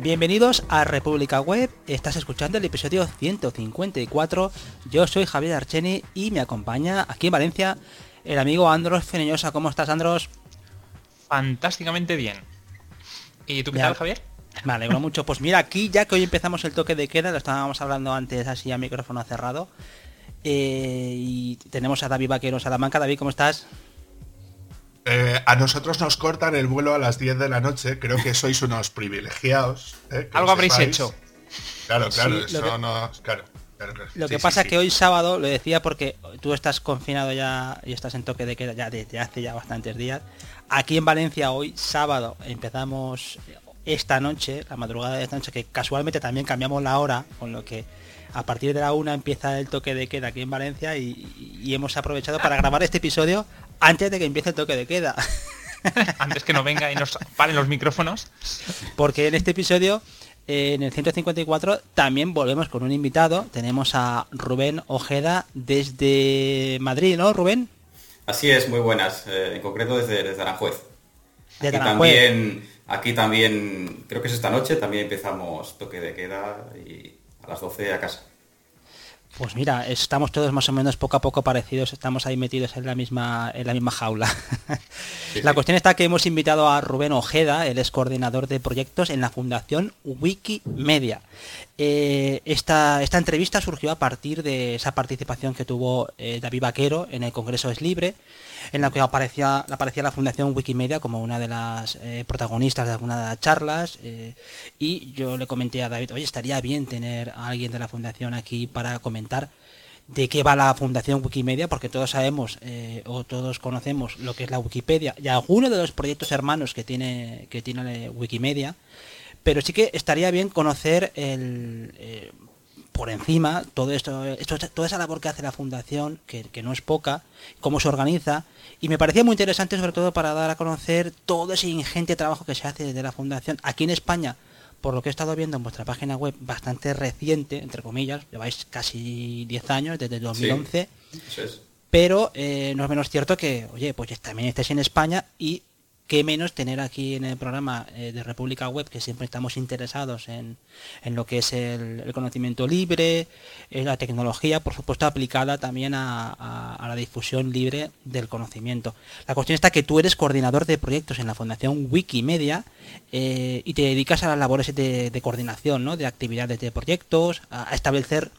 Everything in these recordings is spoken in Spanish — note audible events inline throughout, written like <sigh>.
Bienvenidos a República Web, estás escuchando el episodio 154, yo soy Javier Archeni y me acompaña aquí en Valencia el amigo Andros Feneñosa. ¿Cómo estás Andros? Fantásticamente bien. ¿Y tú qué tal Javier? Me alegro mucho. Pues mira, aquí ya que hoy empezamos el toque de queda, lo estábamos hablando antes así a micrófono cerrado. Eh, y tenemos a David Vaquero Salamanca. David, ¿cómo estás? Eh, a nosotros nos cortan el vuelo a las 10 de la noche. Creo que sois unos privilegiados. ¿eh? Algo habréis hecho. Claro, claro, eso no. Claro. Lo que pasa es que hoy sábado, lo decía porque tú estás confinado ya y estás en toque de queda ya desde hace ya bastantes días. Aquí en Valencia hoy sábado empezamos esta noche, la madrugada de esta noche, que casualmente también cambiamos la hora, con lo que a partir de la una empieza el toque de queda aquí en Valencia y, hemos aprovechado para grabar este episodio antes de que empiece el toque de queda. <laughs> antes que no venga y nos paren los micrófonos. Porque en este episodio, en el 154, también volvemos con un invitado. Tenemos a Rubén Ojeda desde Madrid, ¿no, Rubén? Así es, muy buenas. Eh, en concreto desde, desde Aranjuez. De también Aquí también, creo que es esta noche, también empezamos toque de queda y a las 12 a casa. Pues mira, estamos todos más o menos poco a poco parecidos, estamos ahí metidos en la misma, en la misma jaula. <laughs> la cuestión está que hemos invitado a Rubén Ojeda, él es coordinador de proyectos en la Fundación Wikimedia. Eh, esta, esta, entrevista surgió a partir de esa participación que tuvo eh, David Vaquero en el Congreso es Libre, en la que aparecía, aparecía la Fundación Wikimedia como una de las eh, protagonistas de alguna de las charlas. Eh, y yo le comenté a David, oye, estaría bien tener a alguien de la Fundación aquí para comentar de qué va la Fundación Wikimedia, porque todos sabemos eh, o todos conocemos lo que es la Wikipedia y algunos de los proyectos hermanos que tiene, que tiene Wikimedia, pero sí que estaría bien conocer el, por encima todo esto, esto, toda esa labor que hace la fundación, que, no es poca, cómo se organiza, y me parecía muy interesante sobre todo para dar a conocer todo ese ingente trabajo que se hace desde la fundación aquí en España, por lo que he estado viendo en vuestra página web, bastante reciente, entre comillas, lleváis casi 10 años, desde 2011, pero eh, no es menos cierto que, oye, pues también estáis en España y qué menos tener aquí en el programa eh, de República Web, que siempre estamos interesados en, lo que es el, conocimiento libre, eh, la tecnología, por supuesto, aplicada también a, la difusión libre del conocimiento. La cuestión está que tú eres coordinador de proyectos en la Fundación Wikimedia eh, y te dedicas a las labores de, coordinación, ¿no? de actividades de proyectos, a establecer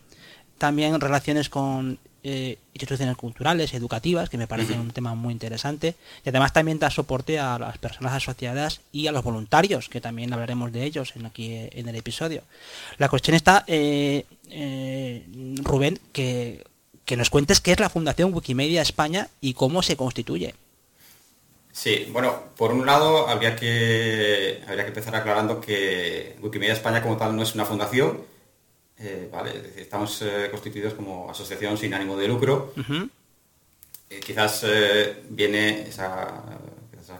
también relaciones con eh, instituciones culturales, educativas, que me parece un tema muy interesante. Y además también da soporte a las personas asociadas y a los voluntarios, que también hablaremos de ellos en aquí en el episodio. La cuestión está, eh, eh, Rubén, que, que nos cuentes qué es la Fundación Wikimedia España y cómo se constituye. Sí, bueno, por un lado habría que, habría que empezar aclarando que Wikimedia España como tal no es una fundación, eh, estamos eh, constituidos como asociación sin ánimo de lucro. Eh, quizás viene esa,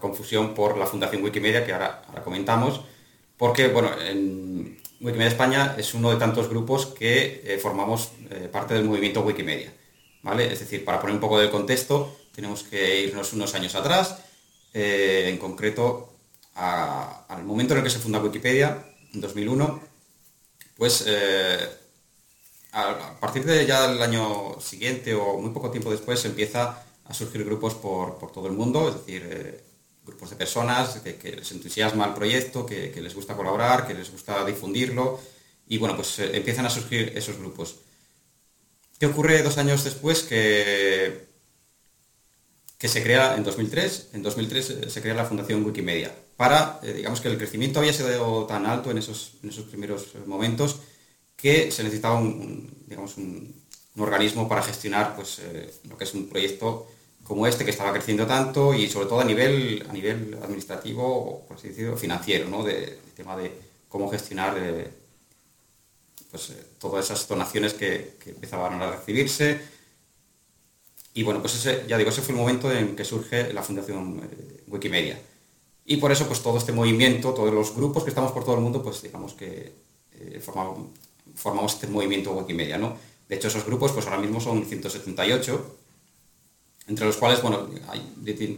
confusión por la Fundación Wikimedia, que ahora, comentamos, porque bueno, en Wikimedia España es uno de tantos grupos que formamos parte del movimiento Wikimedia. ¿vale? Es decir, para poner un poco de contexto, tenemos que irnos unos años atrás, en concreto al momento en el que se funda Wikipedia, en 2001, pues eh, a partir de ya el año siguiente o muy poco tiempo después empieza a surgir grupos por, todo el mundo, es decir, eh, grupos de personas que, les entusiasma el proyecto, que, les gusta colaborar, que les gusta difundirlo y bueno, pues eh, empiezan a surgir esos grupos. ¿Qué ocurre dos años después que, que se crea en 2003? En 2003 se crea la Fundación Wikimedia para, eh, digamos que el crecimiento había sido tan alto en esos, esos primeros momentos que se necesitaba un, digamos, un, organismo para gestionar pues, eh, lo que es un proyecto como este que estaba creciendo tanto y sobre todo a nivel, a nivel administrativo o por así decirlo, financiero, ¿no? de, tema de cómo gestionar eh, pues, todas esas donaciones que, que, empezaban a recibirse. Y bueno, pues ya digo, ese fue el momento en que surge la Fundación Wikimedia. Y por eso, pues todo este movimiento, todos los grupos que estamos por todo el mundo, pues digamos que eh, formamos, este movimiento Wikimedia, ¿no? De hecho, esos grupos, pues ahora mismo son 178, entre los cuales, bueno, hay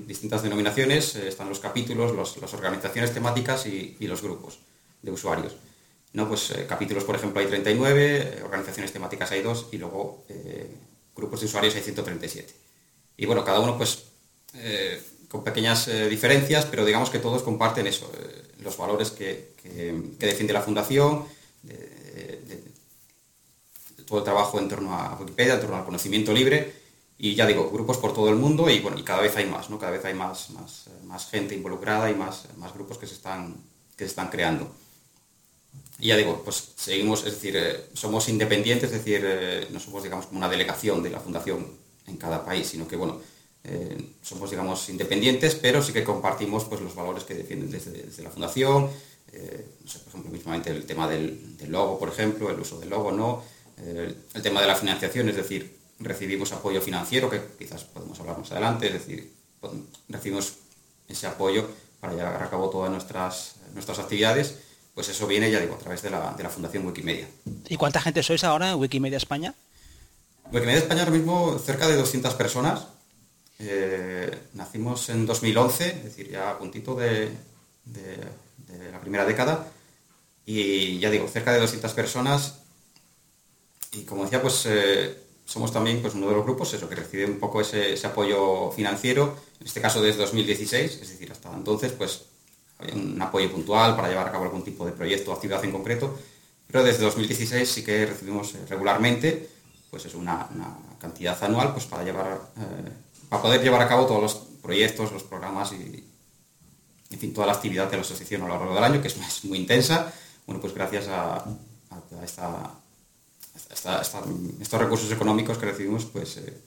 distintas denominaciones, eh, están los capítulos, las organizaciones temáticas y, los grupos de usuarios. ¿no? Pues capítulos, por ejemplo, hay 39, organizaciones temáticas hay 2 y luego grupos de usuarios hay 137. Y bueno, cada uno pues con pequeñas diferencias, pero digamos que todos comparten eso, los valores que, defiende la fundación, todo el trabajo en torno a Wikipedia, en torno al conocimiento libre y ya digo, grupos por todo el mundo y bueno, y cada vez hay más, ¿no? Cada vez hay más, más, más gente involucrada y más, más grupos que se están, que se están creando. Y ya digo, pues seguimos, es decir, eh, somos independientes, es decir, eh, no somos, digamos, como una delegación de la fundación en cada país, sino que, bueno, eh, somos, digamos, independientes, pero sí que compartimos pues, los valores que defienden desde, la fundación, por ejemplo, mismamente el tema del, del, logo, por ejemplo, el uso del logo, ¿no? el tema de la financiación, es decir, recibimos apoyo financiero, que quizás podemos hablar más adelante, es decir, recibimos ese apoyo para llevar a cabo todas nuestras, nuestras actividades, pues eso viene, ya digo, a través de la, Fundación Wikimedia. ¿Y cuánta gente sois ahora en Wikimedia España? Wikimedia España ahora mismo cerca de 200 personas. Eh, nacimos en 2011, es decir, ya a puntito de, la primera década. Y ya digo, cerca de 200 personas. Y como decía, pues eh, somos también pues, uno de los grupos eso, que recibe un poco ese, apoyo financiero, en este caso desde 2016, es decir, hasta entonces pues había un apoyo puntual para llevar a cabo algún tipo de proyecto o actividad en concreto, pero desde 2016 sí que recibimos eh, regularmente pues es una, cantidad anual pues para llevar eh, para poder llevar a cabo todos los proyectos, los programas y en fin, toda la actividad de la asociación a lo largo del año, que es, muy intensa. Bueno, pues gracias a esta estos recursos económicos que recibimos, pues eh,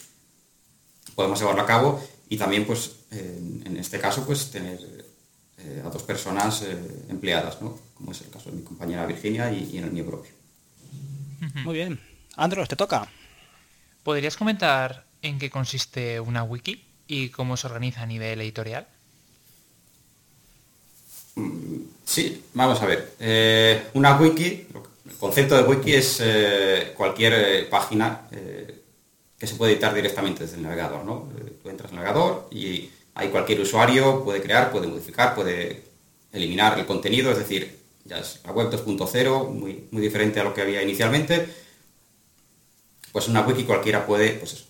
podemos llevarlo a cabo y también, pues, en este caso, pues tener eh, a dos personas eh, empleadas, ¿no? Como es el caso de mi compañera Virginia y, en el mío propio. Muy bien. Andros, te toca. ¿Podrías comentar en qué consiste una wiki y cómo se organiza a nivel editorial? Sí, vamos a ver. una wiki, el concepto de wiki es eh, cualquier eh, página eh, que se puede editar directamente desde el navegador. ¿no? tú entras en el navegador y ahí cualquier usuario puede crear, puede modificar, puede eliminar el contenido, es decir, ya es la web 2.0, muy, muy diferente a lo que había inicialmente. Pues una wiki cualquiera puede pues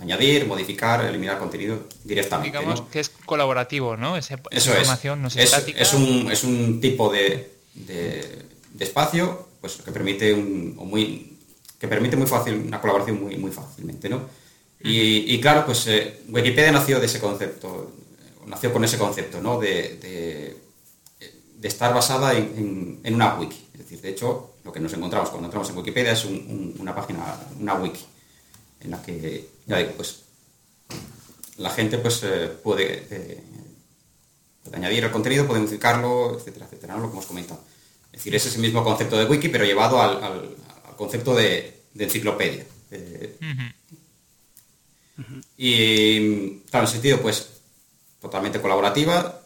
añadir, modificar, eliminar contenido directamente. Digamos que es colaborativo, ¿no? eso información es. es, un, es un tipo de, de, de espacio pues que permite un, muy que permite muy fácil una colaboración muy muy fácilmente no y, claro pues eh, Wikipedia nació de ese concepto nació con ese concepto no de, de, estar basada en, en, una wiki es decir de hecho lo que nos encontramos cuando entramos en Wikipedia es una página una wiki en la que ya digo pues la gente pues eh, puede, eh, puede añadir el contenido puede modificarlo etcétera etcétera ¿no? lo que hemos comentado es decir, es ese mismo concepto de wiki, pero llevado al, concepto de, enciclopedia. Eh, y, claro, en sentido, pues, totalmente colaborativa,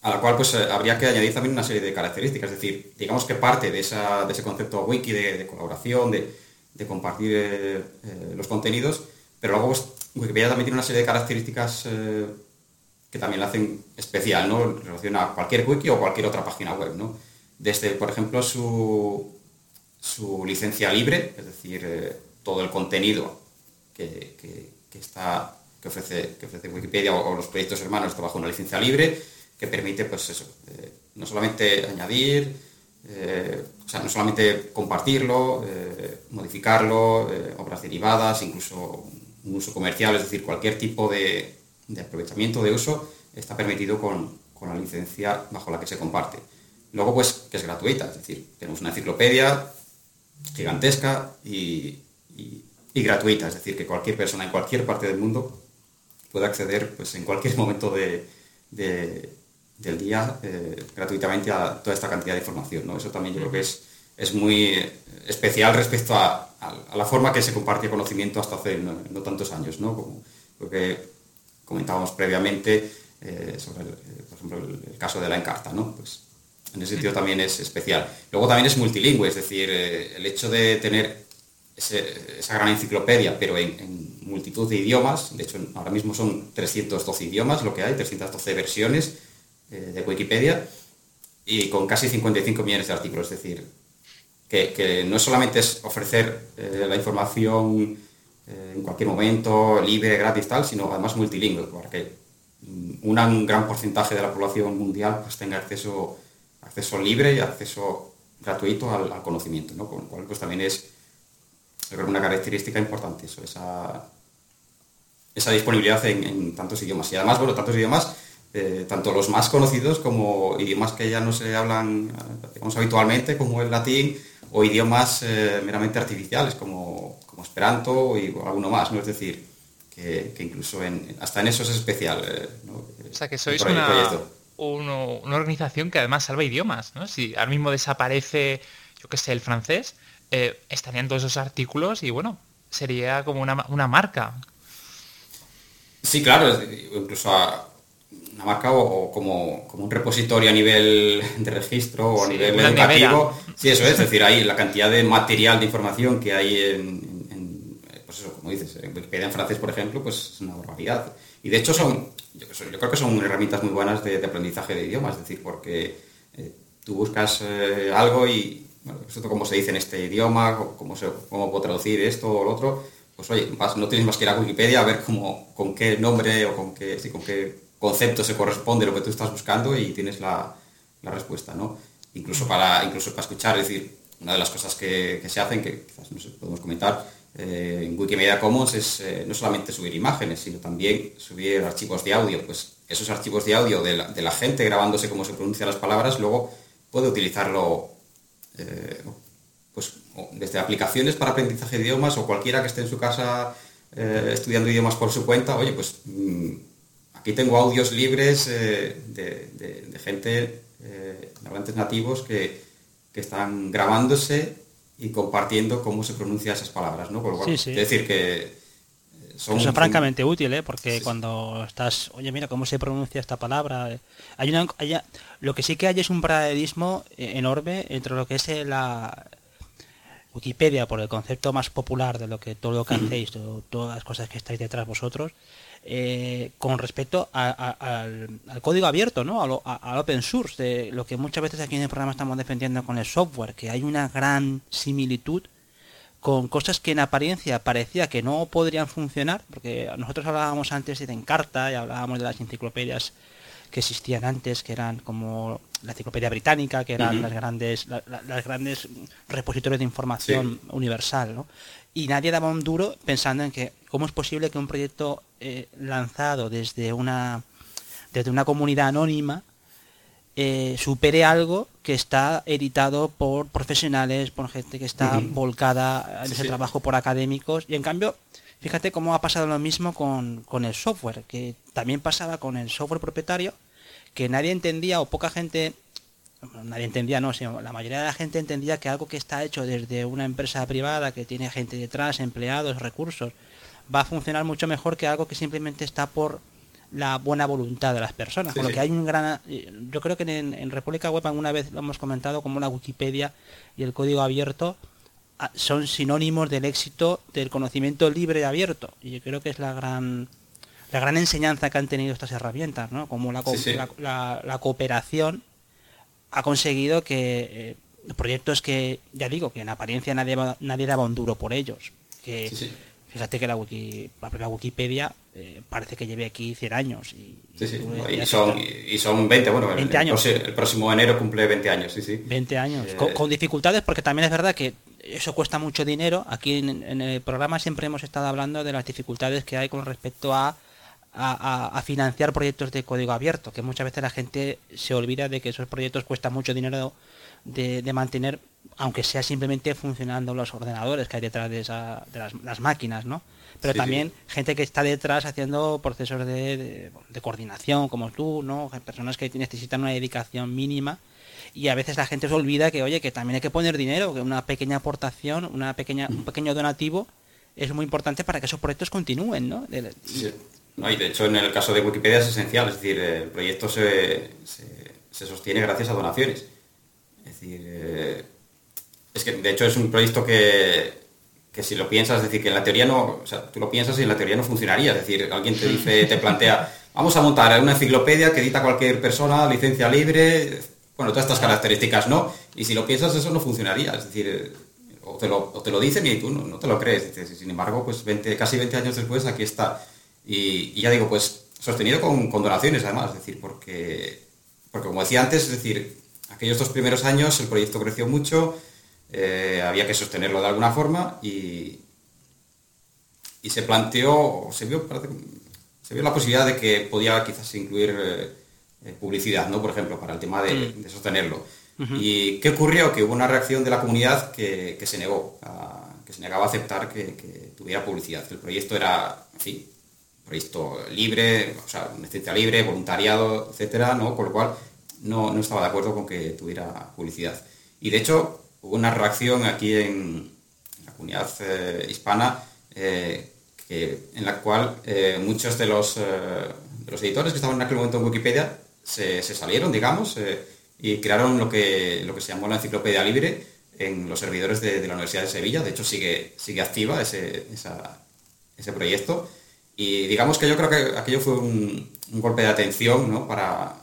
a la cual pues habría que añadir también una serie de características. Es decir, digamos que parte de, ese concepto wiki de, colaboración, de, compartir eh, los contenidos, pero luego pues, Wikipedia también tiene una serie de características que también la hacen especial, ¿no? En relación a cualquier wiki o cualquier otra página web, ¿no? desde, por ejemplo, su, su licencia libre, es decir, eh, todo el contenido que, está, que, ofrece, que ofrece Wikipedia o, los proyectos hermanos está bajo una licencia libre que permite, pues eso, eh, no solamente añadir, eh, o sea, no solamente compartirlo, modificarlo, obras derivadas, incluso un uso comercial, es decir, cualquier tipo de, aprovechamiento de uso está permitido con, con la licencia bajo la que se comparte. Luego, pues, que es gratuita, es decir, tenemos una enciclopedia gigantesca y, gratuita, es decir, que cualquier persona en cualquier parte del mundo puede acceder pues, en cualquier momento de, del día eh, gratuitamente a toda esta cantidad de información. ¿no? Eso también yo creo que es, es muy especial respecto a, la forma que se comparte conocimiento hasta hace no, tantos años, ¿no? Como lo que comentábamos previamente eh, sobre, eh, por ejemplo, el, caso de la Encarta, ¿no? Pues en ese sentido también es especial. Luego también es multilingüe, es decir, eh, el hecho de tener esa gran enciclopedia, pero en, multitud de idiomas, de hecho ahora mismo son 312 idiomas lo que hay, 312 versiones eh, de Wikipedia, y con casi 55 millones de artículos. Es decir, que, no solamente es ofrecer eh, la información eh, en cualquier momento, libre, gratis, tal, sino además multilingüe, para que un gran porcentaje de la población mundial pues, tenga acceso, acceso libre y acceso gratuito al, conocimiento, ¿no? con lo cual pues, también es una característica importante eso, esa, esa disponibilidad en, tantos idiomas. Y además, bueno, tantos idiomas, eh, tanto los más conocidos como idiomas que ya no se hablan digamos, habitualmente, como el latín, o idiomas eh, meramente artificiales, como, como Esperanto y alguno más, ¿no? Es decir, que, incluso en, hasta en eso es especial. Eh, o sea, que sois una, una, organización que además salva idiomas, ¿no? Si ahora mismo desaparece, yo qué sé, el francés, estarían todos esos artículos y bueno, sería como una, una marca Sí, claro, incluso una marca o, como, un repositorio a nivel de registro o a nivel educativo. Sí, eso es, es decir, hay la cantidad de material de información que hay en, pues eso, como dices, en Wikipedia en francés, por ejemplo, pues es una barbaridad. Y de hecho son, yo, creo que son herramientas muy buenas de, aprendizaje de idiomas, es decir, porque eh, tú buscas eh, algo y, bueno, esto como se dice en este idioma, cómo, se, cómo puedo traducir esto o lo otro, pues oye, no tienes más que ir a Wikipedia a ver cómo, con qué nombre o con qué, con qué concepto se corresponde lo que tú estás buscando y tienes la, respuesta, ¿no? Incluso para, incluso para escuchar, es decir, una de las cosas que, se hacen, que quizás no sé, podemos comentar, eh, en Wikimedia Commons es eh, no solamente subir imágenes, sino también subir archivos de audio. Pues esos archivos de audio de la, gente grabándose cómo se pronuncian las palabras, luego puede utilizarlo eh, pues desde aplicaciones para aprendizaje de idiomas o cualquiera que esté en su casa estudiando idiomas por su cuenta, oye, pues mm, aquí tengo audios libres eh, de, gente, eh, hablantes nativos, que, están grabándose y compartiendo cómo se pronuncian esas palabras, ¿no? Es decir, que son, francamente útil, porque cuando estás, oye, mira cómo se pronuncia esta palabra. Hay una, lo que sí que hay es un paradigma enorme entre lo que es la, Wikipedia por el concepto más popular de lo que todo lo que hacéis, todas las cosas que estáis detrás vosotros, eh, con respecto al, código abierto, ¿no? Al, open source, de lo que muchas veces aquí en el programa estamos defendiendo con el software, que hay una gran similitud con cosas que en apariencia parecía que no podrían funcionar, porque nosotros hablábamos antes de Encarta y hablábamos de las enciclopedias que existían antes, que eran como la enciclopedia británica, que eran las grandes las grandes repositorios de información universal, ¿no? Y nadie daba un duro pensando en que cómo es posible que un proyecto eh, lanzado desde una desde una comunidad anónima eh, supere algo que está editado por profesionales, por gente que está volcada en ese trabajo por académicos. Y en cambio, fíjate cómo ha pasado lo mismo con, con el software, que también pasaba con el software propietario, que nadie entendía o poca gente, nadie entendía, no, sino la mayoría de la gente entendía que algo que está hecho desde una empresa privada, que tiene gente detrás, empleados, recursos, va a funcionar mucho mejor que algo que simplemente está por la buena voluntad de las personas. Con lo que hay un gran... Yo creo que en, República Web alguna vez lo hemos comentado como la Wikipedia y el código abierto ah, son sinónimos del éxito del conocimiento libre y abierto. Y yo creo que es la gran la gran enseñanza que han tenido estas herramientas, ¿no? Como la, la, cooperación ha conseguido que eh, proyectos que, ya digo, que en apariencia nadie, nadie daba un duro por ellos. Que, Fíjate que la, wiki, la Wikipedia eh, parece que lleve aquí 100 años. Y, y, son, y son 20, bueno, 20 años. El, próximo enero cumple 20 años, sí, sí. 20 años, eh, con, dificultades porque también es verdad que eso cuesta mucho dinero. Aquí en, el programa siempre hemos estado hablando de las dificultades que hay con respecto a a, financiar proyectos de código abierto, que muchas veces la gente se olvida de que esos proyectos cuestan mucho dinero de, mantener, aunque sea simplemente funcionando los ordenadores que hay detrás de, las, máquinas, ¿no? Pero también gente que está detrás haciendo procesos de, coordinación, como tú, ¿no? Personas que necesitan una dedicación mínima y a veces la gente se olvida que, oye, que también hay que poner dinero, que una pequeña aportación, una pequeña, un pequeño donativo es muy importante para que esos proyectos continúen, ¿no? No, y de hecho en el caso de Wikipedia es esencial, es decir, el proyecto se, sostiene gracias a donaciones. Es decir, eh, es que de hecho es un proyecto que, si lo piensas, es decir, que en la teoría no, o sea, tú lo piensas y en la teoría no funcionaría. Es decir, alguien te dice, te plantea, vamos a montar una enciclopedia que edita cualquier persona, licencia libre, bueno, todas estas características no, y si lo piensas eso no funcionaría, es decir, o te lo, te lo dicen y tú no, te lo crees, sin embargo, pues 20, casi 20 años después aquí está, y, ya digo, pues sostenido con, donaciones además, es decir, porque, porque como decía antes, es decir, aquellos dos primeros años el proyecto creció mucho, eh, había que sostenerlo de alguna forma y, y se planteó, se vio, se vio la posibilidad de que podía quizás incluir eh, eh, publicidad, ¿no? Por ejemplo, para el tema de, mm. sostenerlo. ¿Y qué ocurrió? Que hubo una reacción de la comunidad que, se negó, que se negaba a aceptar que, tuviera publicidad. El proyecto era, en fin, proyecto libre, o sea, una libre, voluntariado, etcétera, ¿no? Con lo cual no, estaba de acuerdo con que tuviera publicidad. Y de hecho, hubo una reacción aquí en la comunidad eh, hispana en la cual eh, muchos de los, eh, los, editores que estaban en aquel momento en Wikipedia se, salieron, digamos, eh, y crearon lo que, lo que se llamó la enciclopedia libre en los servidores de, la Universidad de Sevilla. De hecho, sigue, sigue activa ese, ese proyecto. Y digamos que yo creo que aquello fue un, golpe de atención para,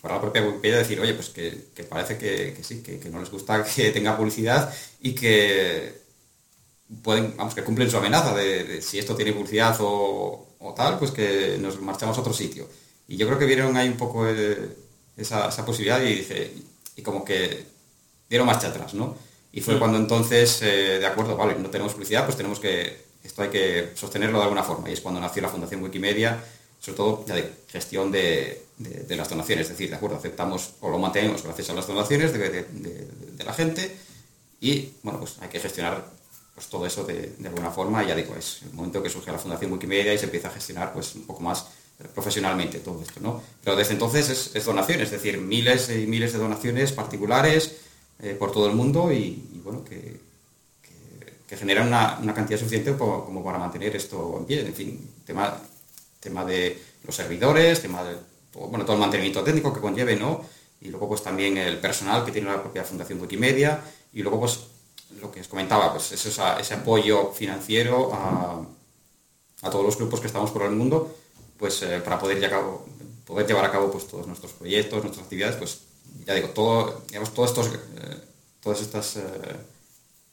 para la propia Wikipedia decir, oye, pues que, parece que, sí, que, no les gusta que <laughs> tenga publicidad y que pueden, vamos, que cumplen su amenaza de, si esto tiene publicidad o, tal, pues que nos marchamos a otro sitio. Y yo creo que vieron ahí un poco esa, posibilidad y dice, y como que dieron marcha atrás, ¿no? Y fue mm. cuando entonces, eh, de acuerdo, vale, no tenemos publicidad, pues tenemos que, esto hay que sostenerlo de alguna forma. Y es cuando nació la Fundación Wikimedia, sobre todo ya de gestión de, las donaciones, es decir, de acuerdo, aceptamos o lo mantenemos gracias a las donaciones de, la gente y, bueno, pues hay que gestionar pues todo eso de, alguna forma, ya digo, es el momento que surge la Fundación Wikimedia y se empieza a gestionar pues un poco más profesionalmente todo esto, ¿no? Pero desde entonces es, donaciones, es decir, miles y miles de donaciones particulares eh, por todo el mundo y, bueno, que, que, generan una, cantidad suficiente como, para mantener esto en pie. En fin, tema, tema de los servidores, tema de todo, bueno, todo el mantenimiento técnico que conlleve, ¿no? Y luego pues también el personal que tiene la propia Fundación Wikimedia y luego pues lo que os comentaba, pues es ese apoyo financiero a, todos los grupos que estamos por el mundo, pues eh, para poder, cabo, poder llevar a cabo pues, todos nuestros proyectos, nuestras actividades, pues ya digo, todo, digamos, todos estos, eh, todas estas, eh,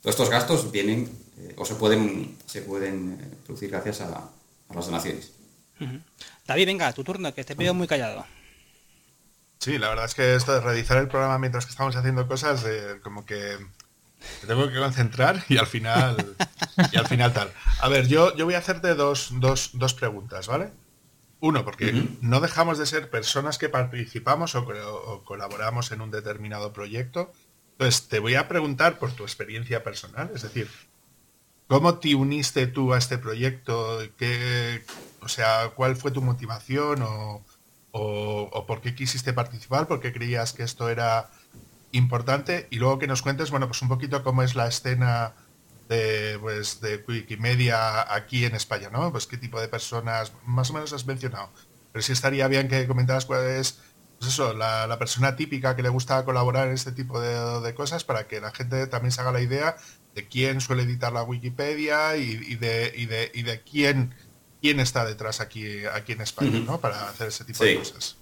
todos estos gastos vienen o se pueden, se pueden producir gracias a, las donaciones. David, venga, tu turno, que te pido muy callado. Sí, la verdad es que esto de realizar el programa mientras que estamos haciendo cosas, como que me tengo que concentrar y al final y al final tal. A ver, yo, yo voy a hacerte dos, dos, preguntas, ¿vale? Uno, porque no dejamos de ser personas que participamos o, colaboramos en un determinado proyecto. Entonces, te voy a preguntar por tu experiencia personal, es decir, ¿cómo te uniste tú a este proyecto? ¿Qué, o sea, ¿cuál fue tu motivación o, o por qué quisiste participar? ¿Por qué creías que esto era importante. Y luego que nos cuentes, bueno, pues un poquito cómo es la escena de, pues, de Wikimedia aquí en España, ¿no? Pues qué tipo de personas, más o menos has mencionado. Pero sí estaría bien que comentaras cuál es, pues eso, la, persona típica que le gusta colaborar en este tipo de, cosas para que la gente también se haga la idea de quién suele editar la Wikipedia y, de, y de, y de quién, quién está detrás aquí, aquí en España, ¿no? Para hacer ese tipo de cosas.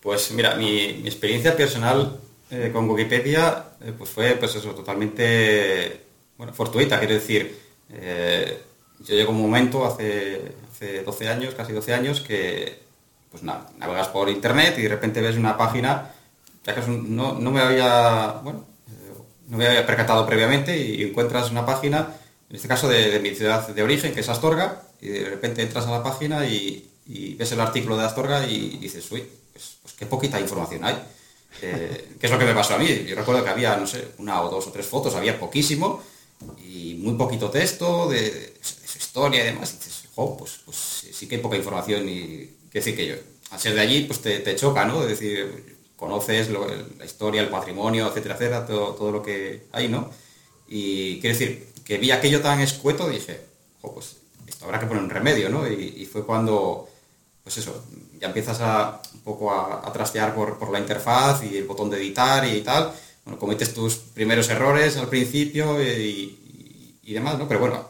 Pues mira, mi, mi experiencia personal eh, con Wikipedia eh, pues fue pues eso, totalmente bueno, fortuita, quiero decir, eh, yo llego un momento hace, hace 12 años, casi 12 años, que pues nada, navegas por internet y de repente ves una página, ya que no, no, me había, bueno, no me había percatado previamente y encuentras una página, en este caso de, mi ciudad de origen, que es Astorga, y de repente entras a la página y, ves el artículo de Astorga y dices, uy, pues, pues qué poquita información hay. Eh, ¿Qué es lo que me pasó a mí? Yo recuerdo que había, no sé, una o dos o tres fotos, había poquísimo y muy poquito texto de, su historia y demás. Y dices, jo, pues, pues sí que hay poca información y decir que yo, al ser de allí, pues te, choca, ¿no? Es decir, conoces la historia, el patrimonio, etcétera, etcétera, todo, lo que hay, ¿no? Y quiero decir, que vi aquello tan escueto, dije, jo, pues esto habrá que poner un remedio, ¿no? y fue cuando, pues eso, ya empiezas a un poco a, trastear por, la interfaz y el botón de editar y tal. Bueno, cometes tus primeros errores al principio y, demás, ¿no? Pero bueno,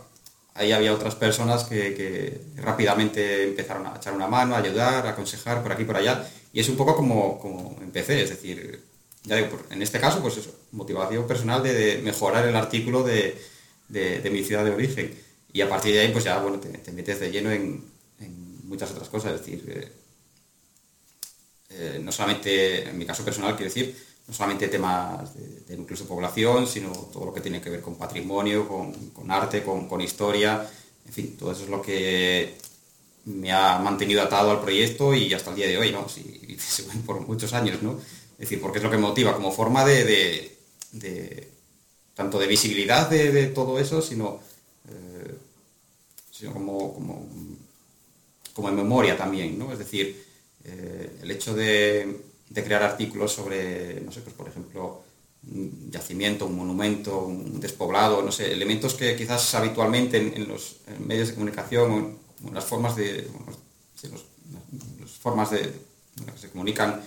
ahí había otras personas que, rápidamente empezaron a echar una mano, a ayudar, a aconsejar por aquí por allá. Y es un poco como, como empecé, es decir, ya digo, en este caso, pues eso, motivación personal de, mejorar el artículo de, mi ciudad de origen. Y a partir de ahí, pues ya, bueno, te, metes de lleno en, muchas otras cosas, es decir, eh, eh, no solamente, en mi caso personal, quiero decir, no solamente temas de, de, núcleos de población, sino todo lo que tiene que ver con patrimonio, con, arte, con, historia, en fin, todo eso es lo que me ha mantenido atado al proyecto y hasta el día de hoy, ¿no? <laughs> Por muchos años, ¿no? Es decir, porque es lo que me motiva como forma de, tanto de visibilidad de, todo eso, sino, eh, como, como, como, en memoria también, ¿no? Es decir, eh, el hecho de de crear artículos sobre, no sé, pues por ejemplo, un yacimiento, un monumento, un despoblado, no sé, elementos que quizás habitualmente en, los medios de comunicación o en las formas de, las formas de que se comunican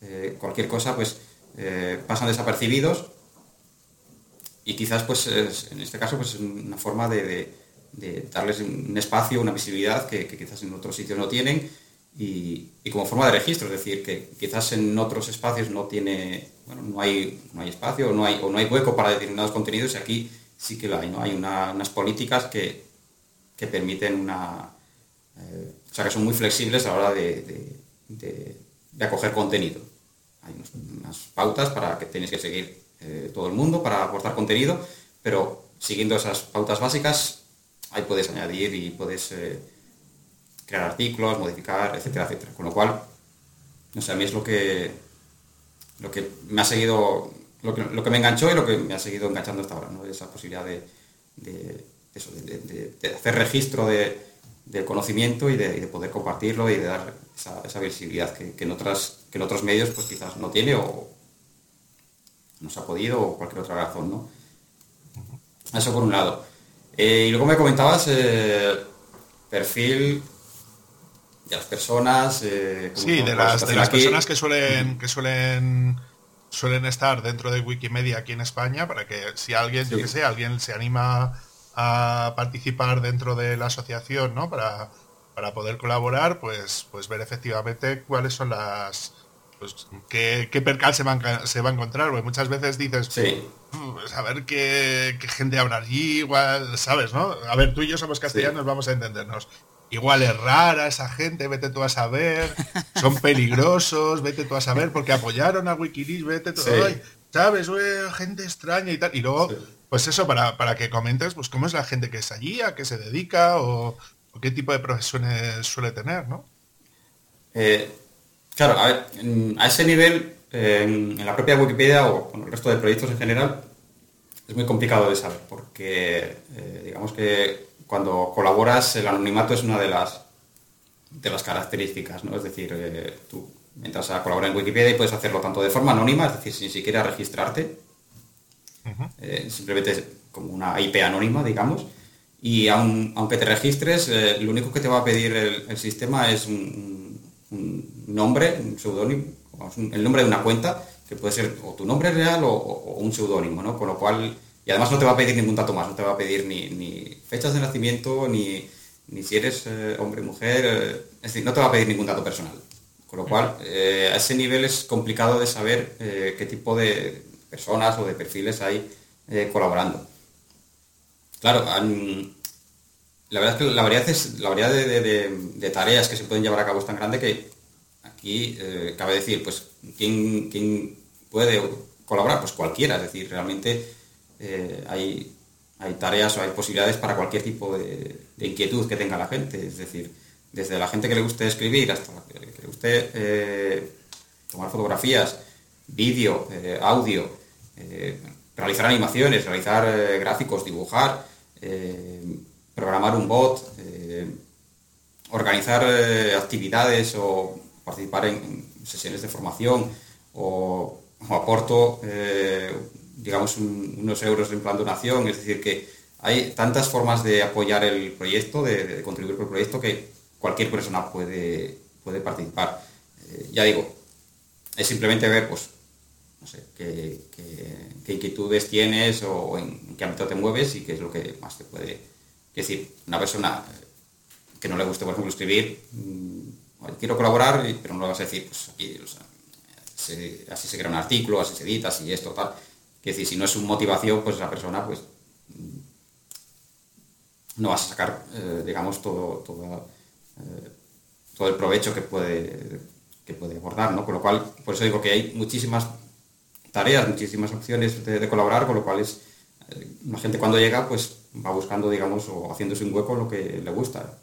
eh, cualquier cosa, pues eh, pasan desapercibidos y quizás pues en este caso pues es una forma de, darles un espacio, una visibilidad que, que quizás en otros sitios no tienen y, como forma de registro, es decir, que quizás en otros espacios no tiene, bueno, no hay, no hay espacio no hay, o no hay hueco para determinados contenidos y aquí sí que lo hay, ¿no? Hay unas políticas que, permiten una, eh, o sea, que son muy flexibles a la hora de, acoger contenido. Hay unas pautas para que tienes que seguir eh, todo el mundo para aportar contenido, pero siguiendo esas pautas básicas, ahí puedes añadir y puedes... Eh, crear artículos, modificar, etcétera, etcétera. Con lo cual, no sé, a mí es lo que, lo que me ha seguido, lo que, lo que me enganchó y lo que me ha seguido enganchando hasta ahora, ¿no? Esa posibilidad de, eso, de, hacer registro del conocimiento y de, poder compartirlo y de dar esa, visibilidad que, en otras, que en otros medios pues quizás no tiene o no se ha podido o cualquier otra razón, ¿no? Eso por un lado. Eh, y luego me comentabas eh, perfil de las personas. Eh, sí, de las, personas que suelen, que suelen suelen estar dentro de Wikimedia aquí en España para que si alguien, yo que sé, alguien se anima a participar dentro de la asociación, ¿no? Para, para poder colaborar, pues, pues ver efectivamente cuáles son las, pues, qué, qué percal se va, se va a encontrar, porque muchas veces dices, sí. pues, a ver qué, gente habrá allí, igual, ¿sabes? ¿no? A ver, tú y yo somos castellanos, vamos a entendernos. Igual es rara esa gente, vete tú a saber. Son <laughs> peligrosos, vete tú a saber, porque apoyaron a Wikileaks, vete tú. ¿Sabes? gente extraña y tal. Y luego, pues eso, para, para, que comentes, pues cómo es la gente que es allí, a qué se dedica o, qué tipo de profesiones suele tener, ¿no? Eh, claro, a, ver, a ese nivel, en, la propia Wikipedia o con el resto de proyectos en general, es muy complicado de saber, porque eh, digamos que cuando colaboras, el anonimato es una de las, de las características, ¿no? Es decir, eh, tú entras a colaborar en Wikipedia y puedes hacerlo tanto de forma anónima, es decir, sin siquiera registrarte, eh, simplemente como una IP anónima, digamos, y aunque te registres, eh, lo único que te va a pedir el, sistema es un, nombre, un seudónimo, el nombre de una cuenta, que puede ser o tu nombre real o, o un seudónimo, ¿no? Con lo cual y además no te va a pedir ningún dato más, no te va a pedir ni, fechas de nacimiento, ni, si eres eh, hombre o mujer, eh, es decir, no te va a pedir ningún dato personal. Con lo cual, eh, a ese nivel es complicado de saber qué tipo de personas o de perfiles hay colaborando. Claro, la verdad es que la variedad, es, la variedad de, tareas que se pueden llevar a cabo es tan grande que aquí cabe decir, pues, ¿quién, ¿quién puede colaborar? Pues cualquiera, es decir, realmente eh, hay, tareas o hay posibilidades para cualquier tipo de, inquietud que tenga la gente. Es decir, desde la gente que le guste escribir hasta la que, le guste eh, tomar fotografías, vídeo, eh, audio, realizar animaciones, realizar gráficos, dibujar, programar un bot, organizar actividades o participar en, sesiones de formación o aporto digamos, unos euros en plan donación, es decir, que hay tantas formas de apoyar el proyecto, de, contribuir con el proyecto, que cualquier persona puede, puede participar. Eh, ya digo, es simplemente ver, pues, no sé, qué, inquietudes tienes o en qué ámbito te mueves y qué es lo que más te puede, decir, una persona que no le guste, por ejemplo, escribir, mm, quiero colaborar, pero no lo vas a decir, pues aquí, así se crea un artículo, así se edita, así esto, tal. Es decir, si no es su motivación, pues la persona, pues mm, no vas a sacar, eh, digamos, todo, eh, todo, el provecho que puede, que puede abordar, ¿no? Con lo cual, por eso digo que hay muchísimas tareas, muchísimas opciones de, colaborar, con lo cual es, eh, la gente cuando llega, pues va buscando, digamos, o haciéndose un hueco lo que le gusta.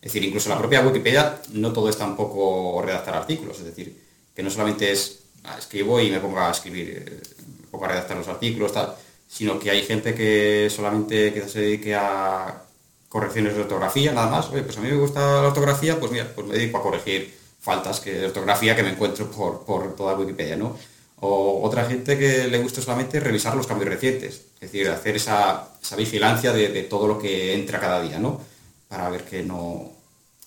Es decir, incluso la propia Wikipedia, no todo es tampoco redactar artículos, es decir, que no solamente es ah, escribo y me pongo a escribir, me pongo a redactar los artículos, tal, sino que hay gente que solamente que se dedique a correcciones de ortografía, nada más. Oye, pues a mí me gusta la ortografía, pues mira, pues me dedico a corregir faltas que, de ortografía que me encuentro por, por toda Wikipedia, ¿no? O otra gente que le gusta solamente revisar los cambios recientes, es decir, hacer esa, vigilancia de, todo lo que entra cada día, ¿no? Para ver que no,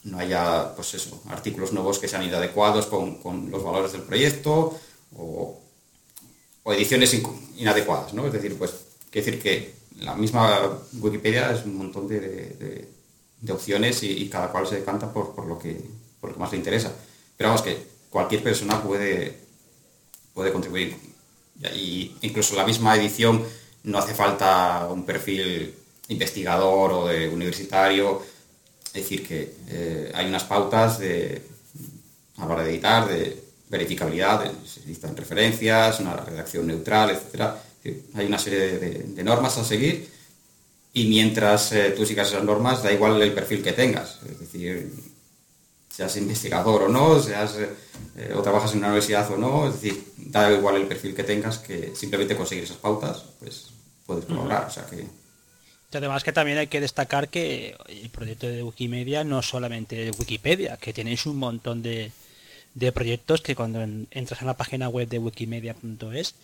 no haya, pues eso, artículos nuevos que sean inadecuados con, con los valores del proyecto o, ediciones inadecuadas, ¿no? Es decir, pues, quiere decir que la misma Wikipedia es un montón de, opciones y, cada cual se decanta por, por, lo que, por lo que más le interesa. Pero vamos, que cualquier persona puede, puede contribuir. Y incluso la misma edición no hace falta un perfil investigador o de universitario. Es decir, que eh, hay unas pautas de, a la hora de editar, de verificabilidad, necesitan referencias, una redacción neutral, etc. Hay una serie de, normas a seguir y mientras eh, tú sigas esas normas, da igual el perfil que tengas. Es decir, seas investigador o no, seas eh, o trabajas en una universidad o no, es decir, da igual el perfil que tengas, que simplemente conseguir esas pautas, pues puedes colaborar. O sea que... Además que también hay que destacar que el proyecto de Wikimedia no solamente de Wikipedia, que tenéis un montón de, de proyectos que cuando entras en la página web de wikimedia.es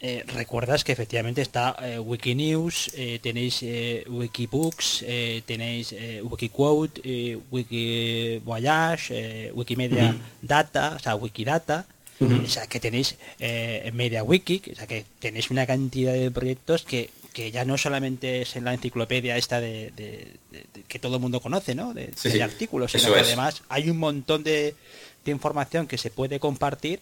eh, recuerdas que efectivamente está eh, Wikinews, eh, tenéis Wikibooks, tenéis Wikiquote, Wikivoyage, Wikimedia Data, o sea, Wikidata, o sea, que tenéis MediaWiki, o sea, que tenéis una cantidad de proyectos que, ya no solamente es en la enciclopedia esta de, que todo el mundo conoce, ¿no? De, artículos, sino que además hay un montón de, de información que se puede compartir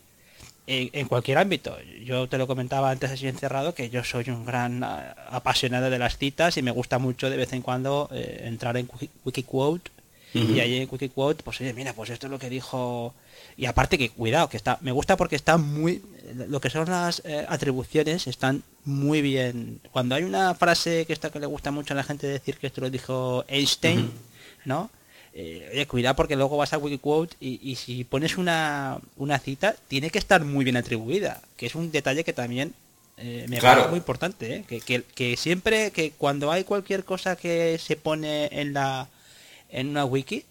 en, cualquier ámbito. Yo te lo comentaba antes así encerrado que yo soy un gran ah, apasionado de las citas y me gusta mucho de vez en cuando eh, entrar en Wikiquote y ahí en Wikiquote, pues oye, mira, pues esto es lo que dijo y aparte que cuidado, que está me gusta porque está muy lo que son las eh, atribuciones están muy bien. Cuando hay una frase que está que le gusta mucho a la gente decir que esto lo dijo Einstein, ¿no? Eh, cuidado porque luego vas a Wikiquote y, y si pones una, una, cita, tiene que estar muy bien atribuida, que es un detalle que también eh, me parece muy importante, ¿eh? que, que, siempre, que cuando hay cualquier cosa que se pone en la en una wiki,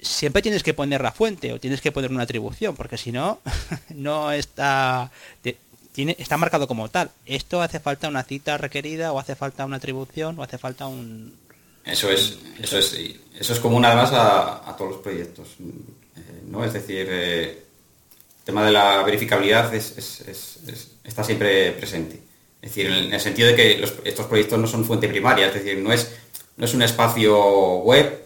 siempre tienes que poner la fuente o tienes que poner una atribución, porque si no, <laughs> no está... tiene, está marcado como tal. Esto hace falta una cita requerida o hace falta una atribución o hace falta un, eso es, eso es, eso es común además a, todos los proyectos. Eh, ¿no? Es decir, eh, el tema de la verificabilidad está siempre presente. Es decir, en el sentido de que estos proyectos no son fuente primaria, es decir, no es, no es un espacio web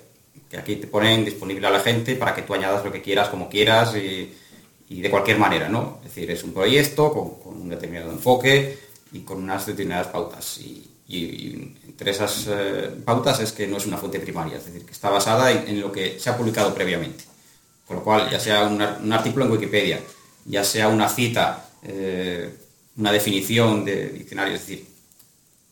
que aquí te ponen disponible a la gente para que tú añadas lo que quieras, como quieras y, de cualquier manera, ¿no? Es decir, es un proyecto con, un determinado enfoque y con unas determinadas pautas. Y, y, entre esas eh, pautas es que no es una fuente primaria, es decir, que está basada en, lo que se ha publicado previamente. Con lo cual, ya sea un, artículo en Wikipedia, ya sea una cita, eh, una definición de diccionario, es decir,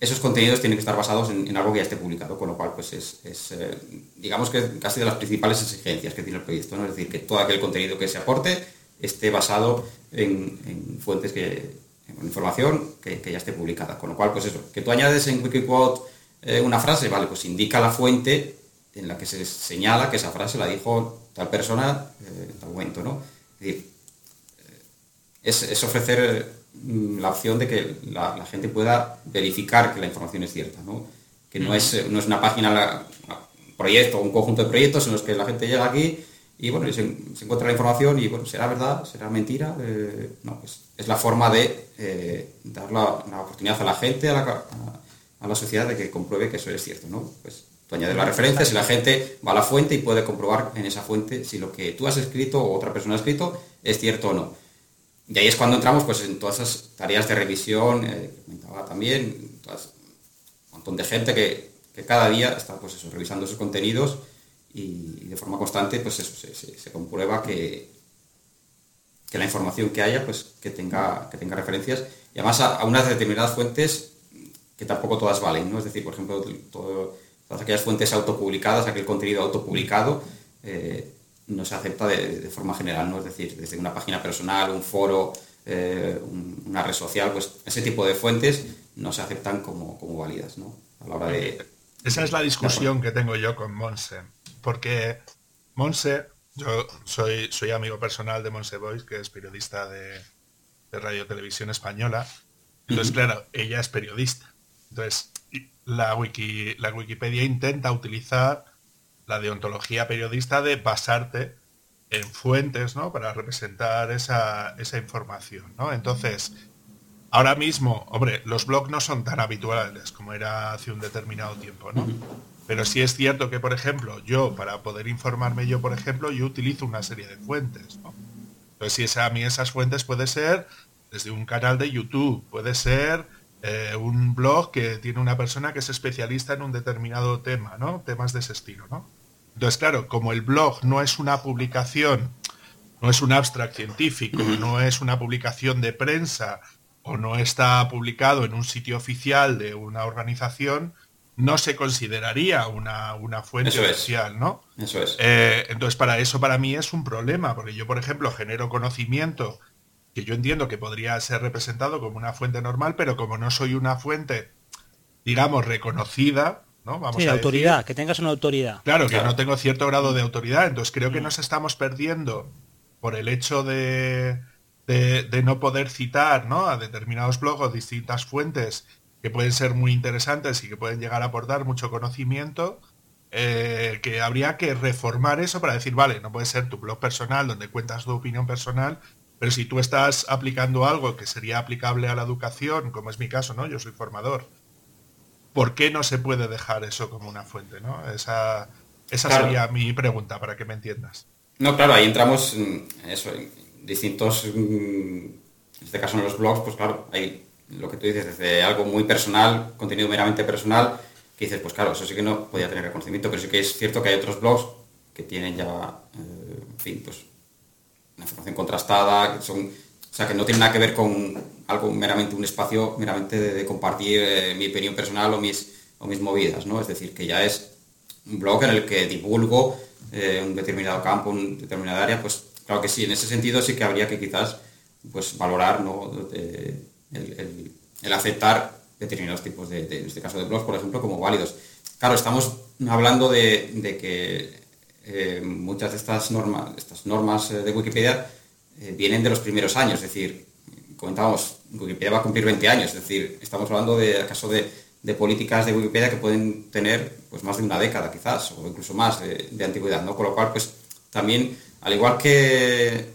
esos contenidos tienen que estar basados en, algo que ya esté publicado, con lo cual pues es, eh, digamos que casi de las principales exigencias que tiene el proyecto, ¿no? es decir, que todo aquel contenido que se aporte esté basado en fuentes que, información que, ya esté publicada. Con lo cual, pues eso, que tú añades en Wikiquote eh, una frase, vale, pues indica la fuente en la que se señala que esa frase la dijo tal persona eh, en tal momento, ¿no? Es decir, eh, es, ofrecer mm, la opción de que la, gente pueda verificar que la información es cierta, ¿no? Que no es, no es una página, un proyecto, un conjunto de proyectos en los que la gente llega aquí y bueno, se, encuentra la información y bueno, será verdad, será mentira. Eh, no, pues es la forma de eh, dar la, oportunidad a la gente, a la, sociedad de que compruebe que eso es cierto, ¿no? Pues Tú añades las referencias y la gente va a la fuente y puede comprobar en esa fuente si lo que tú has escrito o otra persona ha escrito es cierto o no. Y ahí es cuando entramos pues, en todas esas tareas de revisión, eh, que comentaba también, un montón de gente que, cada día está pues eso, revisando esos contenidos y, de forma constante pues eso, se, comprueba que, que, la información que haya pues que tenga, que tenga referencias y además a, unas determinadas fuentes que tampoco todas valen, ¿no? Es decir, por ejemplo, todas aquellas fuentes autopublicadas, aquel contenido autopublicado, eh, no se acepta de, forma general, ¿no? Es decir, desde una página personal, un foro, eh, una red social, pues ese tipo de fuentes no se aceptan como, como válidas, ¿no? A la hora de... Esa es la discusión que tengo yo con Monse, porque Monse, yo soy, soy amigo personal de Monse Boys, que es periodista de, Radio Televisión Española, entonces claro, ella es periodista. Entonces, la, wiki, la Wikipedia intenta utilizar la deontología periodista de basarte en fuentes, ¿no? Para representar esa, información, ¿no? Entonces, ahora mismo, hombre, los blogs no son tan habituales como era hace un determinado tiempo, ¿no? Pero sí es cierto que, por ejemplo, yo, para poder informarme yo, por ejemplo, yo utilizo una serie de fuentes, ¿no? Entonces, si es a mí esas fuentes puede ser desde un canal de YouTube, puede ser eh, un blog que tiene una persona que es especialista en un determinado tema, ¿no? Temas de ese estilo, ¿no? Entonces, claro, como el blog no es una publicación, no es un abstract científico, no es una publicación de prensa o no está publicado en un sitio oficial de una organización, no se consideraría una, fuente oficial, ¿no? Eso es. Eh, entonces, para eso para mí es un problema, porque yo, por ejemplo, genero conocimiento que yo entiendo que podría ser representado como una fuente normal, pero como no soy una fuente, digamos, reconocida, Vamos sí, autoridad, que tengas una autoridad. Claro, que no tengo cierto grado de autoridad, entonces creo que mm. nos estamos perdiendo por el hecho de, de, no poder citar ¿no? a determinados blogs o distintas fuentes que pueden ser muy interesantes y que pueden llegar a aportar mucho conocimiento, eh, que habría que reformar eso para decir, vale, no puede ser tu blog personal donde cuentas tu opinión personal, pero si tú estás aplicando algo que sería aplicable a la educación, como es mi caso, ¿no? Yo soy formador ¿por qué no se puede dejar eso como una fuente? ¿no? Esa, esa sería mi pregunta, para que me entiendas. No, claro, ahí entramos en, eso, en distintos, en este caso en los blogs, pues claro, hay lo que tú dices, desde algo muy personal, contenido meramente personal, que dices, pues claro, eso sí que no podía tener reconocimiento, pero sí que es cierto que hay otros blogs que tienen ya, eh, en fin, pues una información contrastada, que son o sea, que no tiene nada que ver con algo meramente, un espacio meramente de, compartir eh, mi opinión personal o mis, o mis movidas, ¿no? Es decir, que ya es un blog en el que divulgo eh, un determinado campo, un determinada área, pues claro que sí, en ese sentido sí que habría que quizás pues valorar ¿no? El, aceptar determinados tipos de, en este caso de blogs, por ejemplo, como válidos. Claro, estamos hablando de, que eh, muchas de estas normas, estas normas de Wikipedia eh, vienen de los primeros años, es decir, comentábamos, Wikipedia va a cumplir 20 años, es decir, estamos hablando de acaso de, políticas de Wikipedia que pueden tener pues más de una década quizás, o incluso más de, antigüedad, ¿no? Con lo cual, pues también, al igual que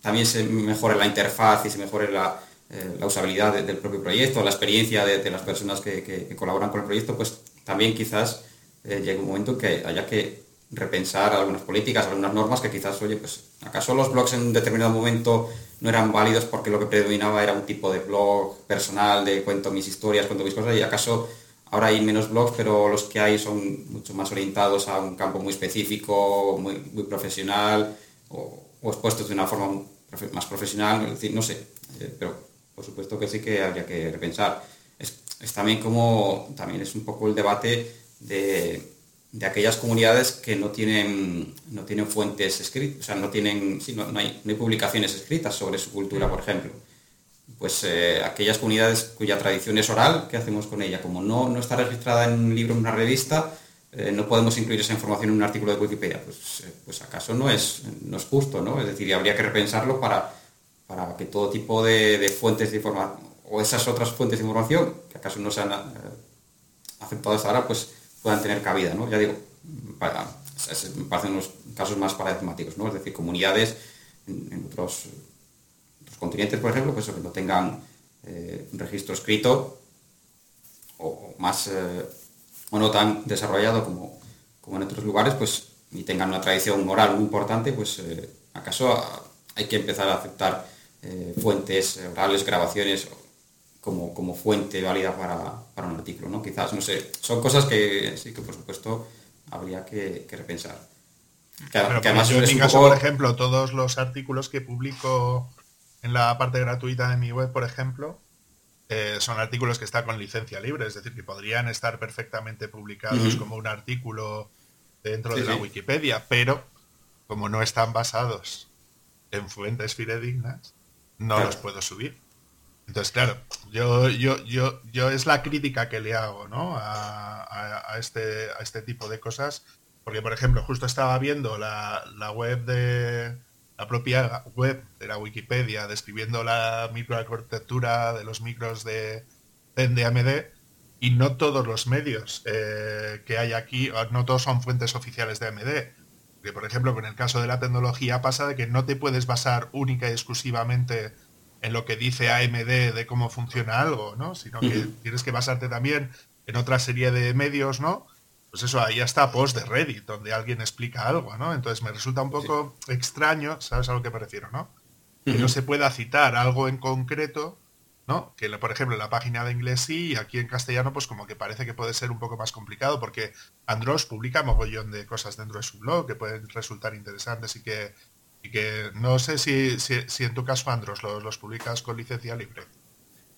también se mejore la interfaz y se mejore la, eh, usabilidad del propio proyecto, la experiencia de, las personas que, colaboran con el proyecto, pues también quizás eh, llegue un momento que haya que repensar algunas políticas, algunas normas que quizás, oye, pues acaso los blogs en un determinado momento no eran válidos porque lo que predominaba era un tipo de blog personal, de cuento mis historias, cuento mis cosas, y acaso ahora hay menos blogs, pero los que hay son mucho más orientados a un campo muy específico, muy, muy profesional, o, expuestos de una forma más profesional, es decir, no sé, eh, pero por supuesto que sí que habría que repensar. Es, es también como, también es un poco el debate de de aquellas comunidades que no tienen, no tienen fuentes escritas, o sea, no, tienen, no, hay, publicaciones escritas sobre su cultura, por ejemplo. Pues eh, aquellas comunidades cuya tradición es oral, ¿qué hacemos con ella? Como no, no está registrada en un libro, en una revista, eh, no podemos incluir esa información en un artículo de Wikipedia. Pues, eh, pues acaso no es, no es justo, ¿no? Es decir, habría que repensarlo para, para que todo tipo de, fuentes de información, o esas otras fuentes de información, que acaso no se han aceptado hasta ahora, pues puedan tener cabida, ¿no? Ya digo, me parecen los casos más paradigmáticos, ¿no? Es decir, comunidades en, otros, continentes, por ejemplo, pues que no tengan eh, un registro escrito o, más, eh, o no tan desarrollado como, como en otros lugares, pues y tengan una tradición moral muy importante, pues eh, acaso hay que empezar a aceptar eh, fuentes orales, grabaciones como, como fuente válida para, un artículo, ¿no? Quizás, no sé, son cosas que sí que por supuesto habría que, repensar. además yo en mi caso, por ejemplo, todos los artículos que publico en la parte gratuita de mi web, por ejemplo, eh, son artículos que están con licencia libre, es decir, que podrían estar perfectamente publicados como un artículo dentro de la Wikipedia, pero como no están basados en fuentes fidedignas, no los puedo subir. Entonces, claro, yo, yo, yo, yo es la crítica que le hago ¿no? a, este, a este tipo de cosas, porque por ejemplo, justo estaba viendo la, la web de la propia web de la Wikipedia describiendo la microarquitectura de los micros de, de AMD y no todos los medios eh, que hay aquí, no todos son fuentes oficiales de AMD. Que por ejemplo, con el caso de la tecnología pasa de que no te puedes basar única y exclusivamente en lo que dice AMD de cómo funciona algo, ¿no? Sino que tienes que basarte también en otra serie de medios, ¿no? Pues eso, ahí está post de Reddit, donde alguien explica algo, ¿no? Entonces me resulta un poco extraño, ¿sabes a lo que me refiero, no? Que no se pueda citar algo en concreto ¿no? Que por ejemplo la página de inglés sí y aquí en castellano pues como que parece que puede ser un poco más complicado porque Andros publica mogollón de cosas dentro de su blog que pueden resultar interesantes y que, y que no sé si, si, en tu caso Andros los, publicas con licencia libre.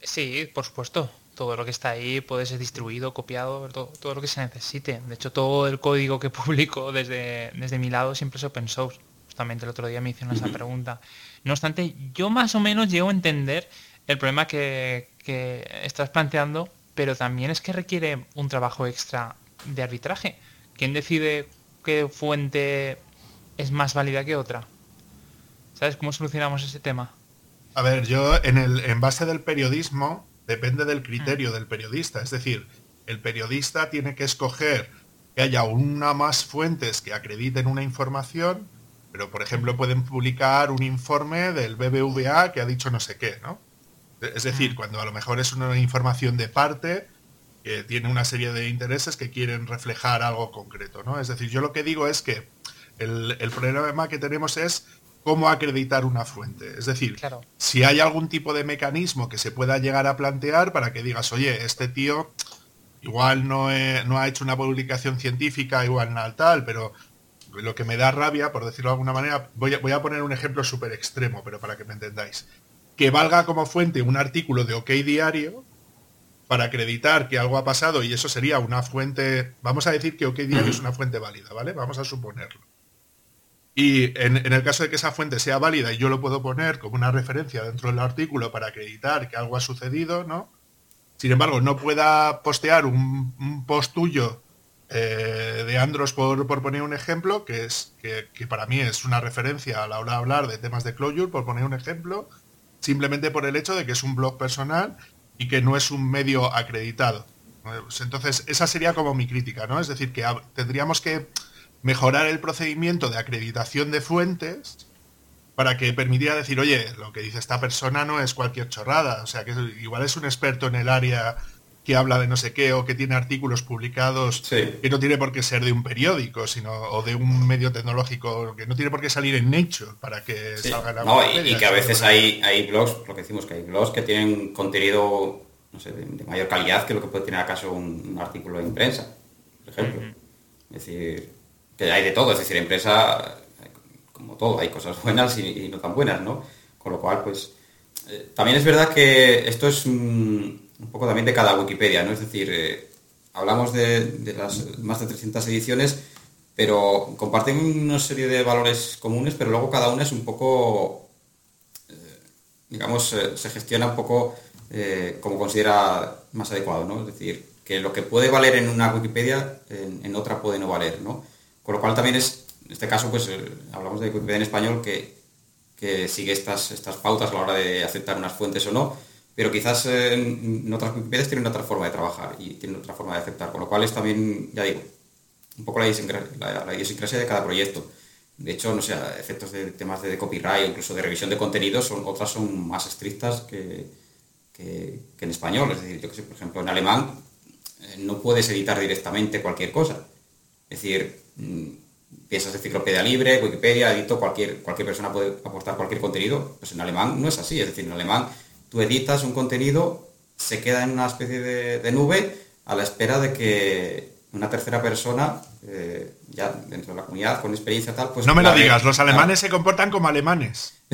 Sí, por supuesto. Todo lo que está ahí puede ser distribuido, copiado, todo, lo que se necesite. De hecho, todo el código que <laughs> publico desde, desde mi lado siempre es open source. Justamente el otro día me hicieron esa pregunta. No obstante, yo más o menos llego a entender el problema que, estás planteando, pero también es que requiere un trabajo extra de arbitraje. ¿Quién decide qué fuente es más válida que otra? ¿Sabes cómo solucionamos ese tema? A ver, yo en, el, en base del periodismo depende del criterio mm. del periodista. Es decir, el periodista tiene que escoger que haya una más fuentes que acrediten una información, pero por ejemplo pueden publicar un informe del BBVA que ha dicho no sé qué, ¿no? Es decir, cuando a lo mejor es una información de parte que tiene una serie de intereses que quieren reflejar algo concreto, ¿no? Es decir, yo lo que digo es que el, problema que tenemos es cómo acreditar una fuente. Es decir, si hay algún tipo de mecanismo que se pueda llegar a plantear para que digas, oye, este tío igual no, no ha hecho una publicación científica, igual nada tal, pero lo que me da rabia, por decirlo de alguna manera, voy a, voy a poner un ejemplo súper extremo, pero para que me entendáis que valga como fuente un artículo de OK Diario para acreditar que algo ha pasado y eso sería una fuente, vamos a decir que OK Diario es una fuente válida, ¿vale? Vamos a suponerlo. Y en, el caso de que esa fuente sea válida y yo lo puedo poner como una referencia dentro del artículo para acreditar que algo ha sucedido, ¿no? Sin embargo, no pueda postear un, post tuyo eh, de Andros por, poner un ejemplo, que es que, para mí es una referencia a la hora de hablar de temas de closure, por poner un ejemplo, simplemente por el hecho de que es un blog personal y que no es un medio acreditado. Pues entonces, esa sería como mi crítica, ¿no? Es decir, que tendríamos que mejorar el procedimiento de acreditación de fuentes para que permitiera decir, oye, lo que dice esta persona no es cualquier chorrada, o sea, que igual es un experto en el área que habla de no sé qué o que tiene artículos publicados que no tiene por qué ser de un periódico, sino o de un medio tecnológico que no tiene por qué salir en Nature para que salga la no, y, que a veces hay, hay blogs, lo que decimos que hay blogs que tienen contenido no sé, de, mayor calidad que lo que puede tener acaso un, artículo en prensa, por ejemplo. Es decir, que hay de todo, es decir, en prensa, como todo, hay cosas buenas y, no tan buenas, ¿no? Con lo cual, pues, eh, también es verdad que esto es un poco también de cada Wikipedia, ¿no? Es decir, eh, hablamos de, las más de 300 ediciones, pero comparten una serie de valores comunes, pero luego cada una es un poco, eh, digamos, eh, se gestiona un poco como considera más adecuado, ¿no? Es decir, que lo que puede valer en una Wikipedia, en, otra puede no valer, ¿no? Con lo cual también es, en este caso, pues hablamos de Wikipedia en español que, que sigue estas, estas pautas a la hora de aceptar unas fuentes o no, pero quizás en, otras Wikipedias tienen otra forma de trabajar y tienen otra forma de aceptar, con lo cual es también, ya digo, un poco la idiosincrasia, de cada proyecto. De hecho, no sé, efectos de temas de copyright incluso de revisión de contenidos, son, otras son más estrictas que, en español. Es decir, yo que sé, por ejemplo, en alemán eh, no puedes editar directamente cualquier cosa. Es decir, mm, piensas enciclopedia libre, Wikipedia, edito, cualquier, cualquier persona puede aportar cualquier contenido. Pues en alemán no es así. Es decir, en alemán tú editas un contenido, se queda en una especie de nube a la espera de que una tercera persona, eh, ya dentro de la comunidad, con experiencia tal, pues... No me lo digas, los alemanes se comportan como alemanes. <laughs>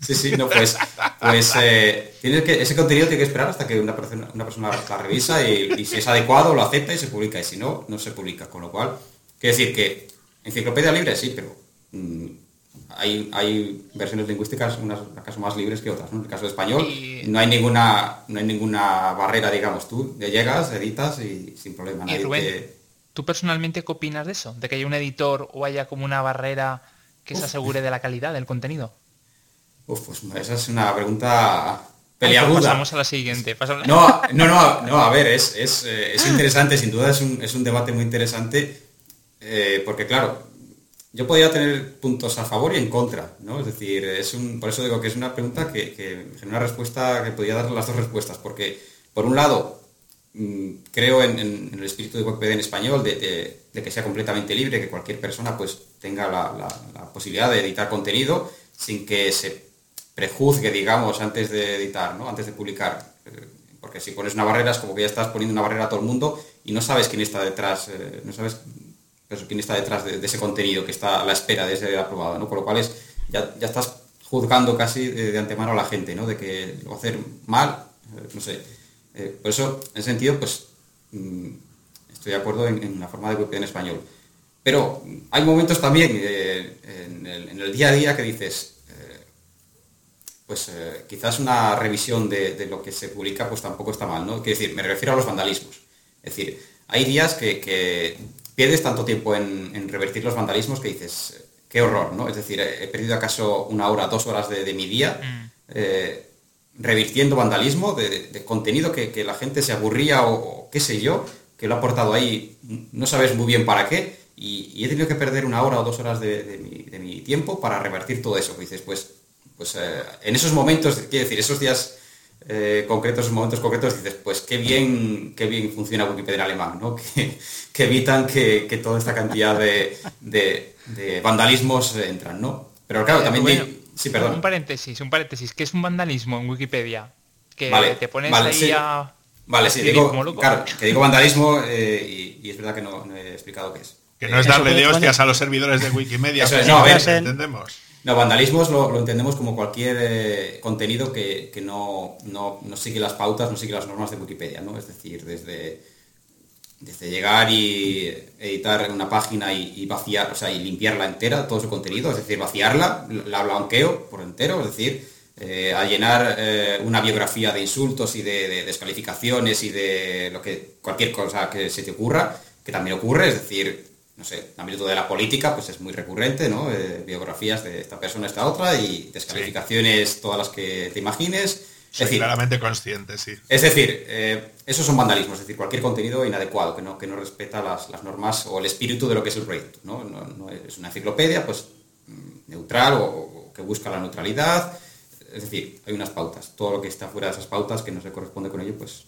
sí, sí, no, pues, pues eh, que, ese contenido tiene que esperar hasta que una persona, una persona la revisa y, si es adecuado lo acepta y se publica, y si no, no se publica. Con lo cual, quiere decir que enciclopedia libre sí, pero mm, hay, versiones lingüísticas, unas acaso más libres que otras. En el caso de español no hay ninguna no hay ninguna barrera, digamos. Tú llegas, editas y sin problema. ¿tú personalmente qué opinas de eso? ¿De que haya un editor o haya como una barrera que se asegure de la calidad del contenido? Uf, pues esa es una pregunta peliaguda. pasamos a la siguiente. No, <laughs> no, no, no, a ver, es, es, eh, interesante, sin duda es un, es un debate muy interesante, eh, porque claro, yo podría tener puntos a favor y en contra, ¿no? Es decir, es un, por eso digo que es una pregunta que, genera una respuesta que podría dar las dos respuestas, porque por un lado mm, creo en, el espíritu de Wikipedia en español, de, que sea completamente libre, que cualquier persona pues tenga la, posibilidad de editar contenido sin que se prejuzgue, digamos, antes de editar, ¿no? Antes de publicar. Eh, porque si pones una barrera es como que ya estás poniendo una barrera a todo el mundo y no sabes quién está detrás, eh, no sabes quién está detrás de, ese contenido que está a la espera de ser aprobado, ¿no? Por lo cual es, ya, estás juzgando casi de, antemano a la gente, ¿no? De que lo va a hacer mal, eh, no sé. Eh, por eso, en ese sentido, pues mm, estoy de acuerdo en, la forma de Wikipedia en español. Pero hay momentos también eh, en, el, día a día que dices, pues quizás una revisión de, lo que se publica pues tampoco está mal, ¿no? Quiero decir, me refiero a los vandalismos. Es decir, hay días que pierdes tanto tiempo en, revertir los vandalismos que dices, qué horror, ¿no? Es decir, he perdido acaso una hora, dos horas de, mi día mm. eh, revirtiendo vandalismo de, contenido que, la gente se aburría o, qué sé yo, que lo ha aportado ahí, no sabes muy bien para qué, y, he tenido que perder una hora o dos horas de, mi, tiempo para revertir todo eso. dices, pues, pues eh, en esos momentos, quiero decir, esos días eh, concretos, momentos concretos, dices, pues qué bien, qué bien funciona Wikipedia en alemán, ¿no? <laughs> Que, evitan que, toda esta cantidad de, vandalismos entran, ¿no? Pero claro, también... sí, perdón. Un paréntesis, un paréntesis. ¿Qué es un vandalismo en Wikipedia? Que te pones ahí a... Vale, sí, digo, claro, que digo vandalismo eh, y, es verdad que no, he explicado qué es. Que no es darle de hostias a los servidores de Wikimedia. Eso no, a ver, entendemos. No, vandalismos lo, entendemos como cualquier eh, contenido que, no, sigue las pautas, no sigue las normas de Wikipedia, ¿no? Es decir, desde, desde llegar y editar una página y, vaciar, o sea, y limpiarla entera, todo su contenido, es decir, vaciarla, la blanqueo por entero, es decir, eh, a llenar eh, una biografía de insultos y de, descalificaciones y de lo que cualquier cosa que se te ocurra, que también ocurre, es decir, no sé, en ámbito de la política, pues es muy recurrente, ¿no? Eh, biografías de esta persona, esta otra, y descalificaciones todas las que te imagines. Es decir, claramente consciente, sí. Es decir, eh, esos son vandalismos, es decir, cualquier contenido inadecuado que no, que no respeta las, normas o el espíritu de lo que es el proyecto. ¿no? no, es una enciclopedia pues, mm, neutral o, que busca la neutralidad. Es decir, hay unas pautas. Todo lo que está fuera de esas pautas que no se corresponde con ello, pues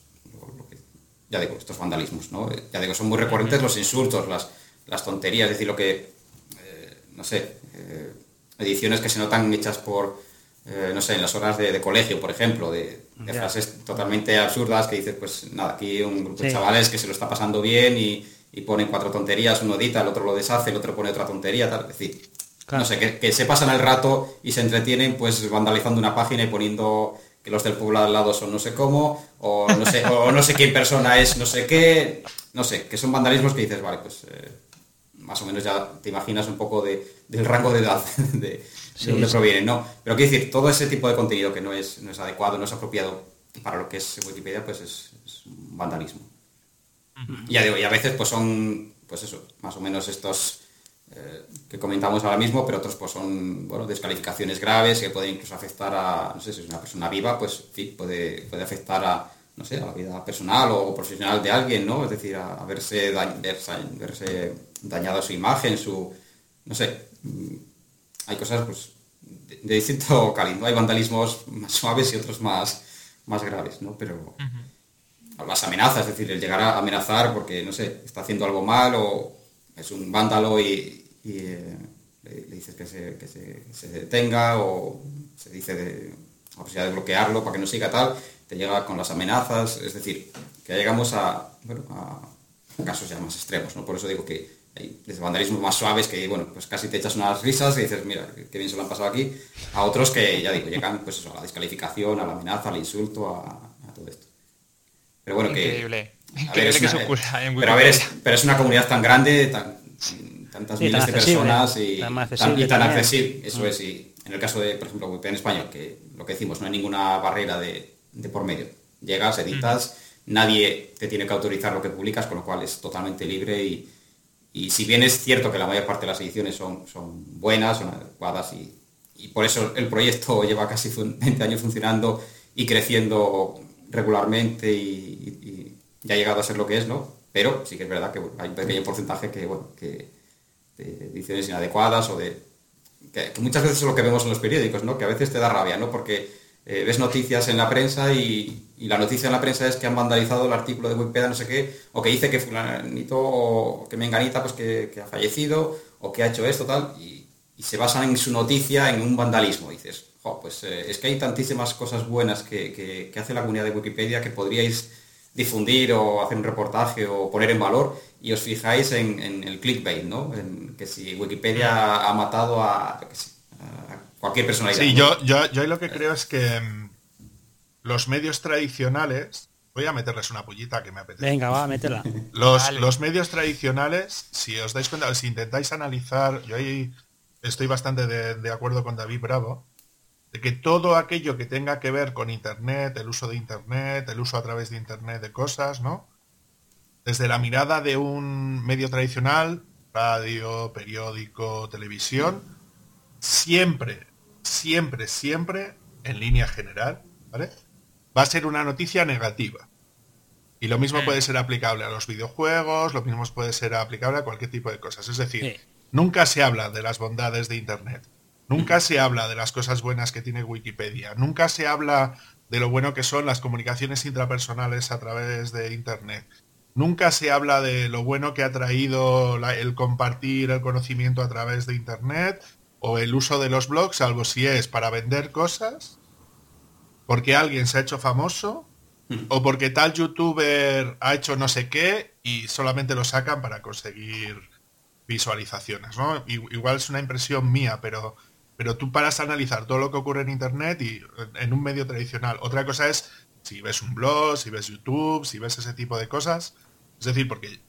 ya digo, estos vandalismos. ¿no? Ya digo, son muy recurrentes los insultos, las, las tonterías, es decir, lo que, eh, no sé, eh, ediciones que se notan hechas por, eh, no sé, en las horas de, colegio, por ejemplo, de, frases totalmente absurdas que dices, pues nada, aquí un grupo de chavales que se lo está pasando bien y, ponen cuatro tonterías, uno edita, el otro lo deshace, el otro pone otra tontería, tal, es decir, no sé, que, se pasan el rato y se entretienen pues vandalizando una página y poniendo que los del pueblo al lado son no sé cómo, o no sé, o no sé quién persona es no sé qué, no sé, que son vandalismos que dices, vale, pues más o menos ya te imaginas un poco del rango de edad <laughs> de, de dónde provienen, ¿no? Pero quiero decir, todo ese tipo de contenido que no es, no es adecuado, no es apropiado para lo que es Wikipedia, pues es, vandalismo. y, a, veces pues son, pues eso, más o menos estos eh, que comentamos ahora mismo, pero otros pues son, bueno, descalificaciones graves que pueden incluso afectar a, no sé, si es una persona viva, pues sí, puede, puede afectar a, no sé, a la vida personal o profesional de alguien, ¿no? Es decir, a, verse, verse, dañada su imagen, su... no sé. Mm, hay cosas, pues, de, distinto calibre. Hay vandalismos más suaves y otros más, más graves, ¿no? Pero las amenazas, es decir, el llegar a amenazar porque, no sé, está haciendo algo mal o es un vándalo y, eh, le, dices que se, detenga o se dice de la posibilidad de bloquearlo para que no siga tal, te llega con las amenazas, es decir, que llegamos a, casos ya más extremos, ¿no? Por eso digo que hay desde vandalismos más suaves que, bueno, pues casi te echas unas risas y dices, mira, qué bien se lo han pasado aquí, a otros que, ya digo, llegan pues eso, a la descalificación, a la amenaza, al insulto, a, todo esto. Pero bueno, Increíble. que... es pero, a ver, es, pero es una comunidad tan grande, tantas miles de personas y tan, accesible. Eso mm. es, y en el caso de, por ejemplo, en España, que lo que decimos, no hay ninguna barrera de, por medio. Llegas, editas, nadie te tiene que autorizar lo que publicas, con lo cual es totalmente libre y, si bien es cierto que la mayor parte de las ediciones son, son buenas, son adecuadas y, por eso el proyecto <laughs> lleva casi 20 años funcionando y creciendo regularmente y, ya ha llegado a ser lo que es, ¿no? Pero sí que es verdad que hay un pequeño porcentaje que, bueno, que de ediciones inadecuadas o de... Que, muchas veces es lo que vemos en los periódicos, ¿no? Que a veces te da rabia, ¿no? Porque eh, ves noticias en la prensa y, la noticia en la prensa es que han vandalizado el artículo de Wikipedia, no sé qué, o que dice que fulanito o que menganita pues que, ha fallecido o que ha hecho esto, tal, y, se basan en su noticia en un vandalismo. dices, pues eh, es que hay tantísimas cosas buenas que, hace la comunidad de Wikipedia que podríais difundir o hacer un reportaje o poner en valor y os fijáis en, el clickbait, ¿no? En que si Wikipedia ha matado a, cualquier personalidad. Sí, yo, yo, yo lo que creo es que mm, los medios tradicionales, voy a meterles una pullita que me apetece. Venga, va, métela. <laughs> Los, los medios tradicionales, si os dais cuenta, si intentáis analizar, yo ahí estoy bastante de, acuerdo con David Bravo, de que todo aquello que tenga que ver con Internet, el uso de Internet, el uso a través de Internet de cosas, ¿no? Desde la mirada de un medio tradicional, radio, periódico, televisión, siempre, siempre, siempre, en línea general, ¿vale? Va a ser una noticia negativa. Y lo mismo puede ser aplicable a los videojuegos, lo mismo puede ser aplicable a cualquier tipo de cosas. Es decir, nunca se habla de las bondades de Internet. Nunca se habla de las cosas buenas que tiene Wikipedia. Nunca se habla de lo bueno que son las comunicaciones intrapersonales a través de Internet. Nunca se habla de lo bueno que ha traído el compartir el conocimiento a través de Internet o el uso de los blogs, salvo si es para vender cosas, porque alguien se ha hecho famoso, hmm. o porque tal youtuber ha hecho no sé qué y solamente lo sacan para conseguir visualizaciones. ¿no? Igual es una impresión mía, pero, pero tú paras a analizar todo lo que ocurre en Internet y en un medio tradicional. Otra cosa es si ves un blog, si ves YouTube, si ves ese tipo de cosas. Es decir, porque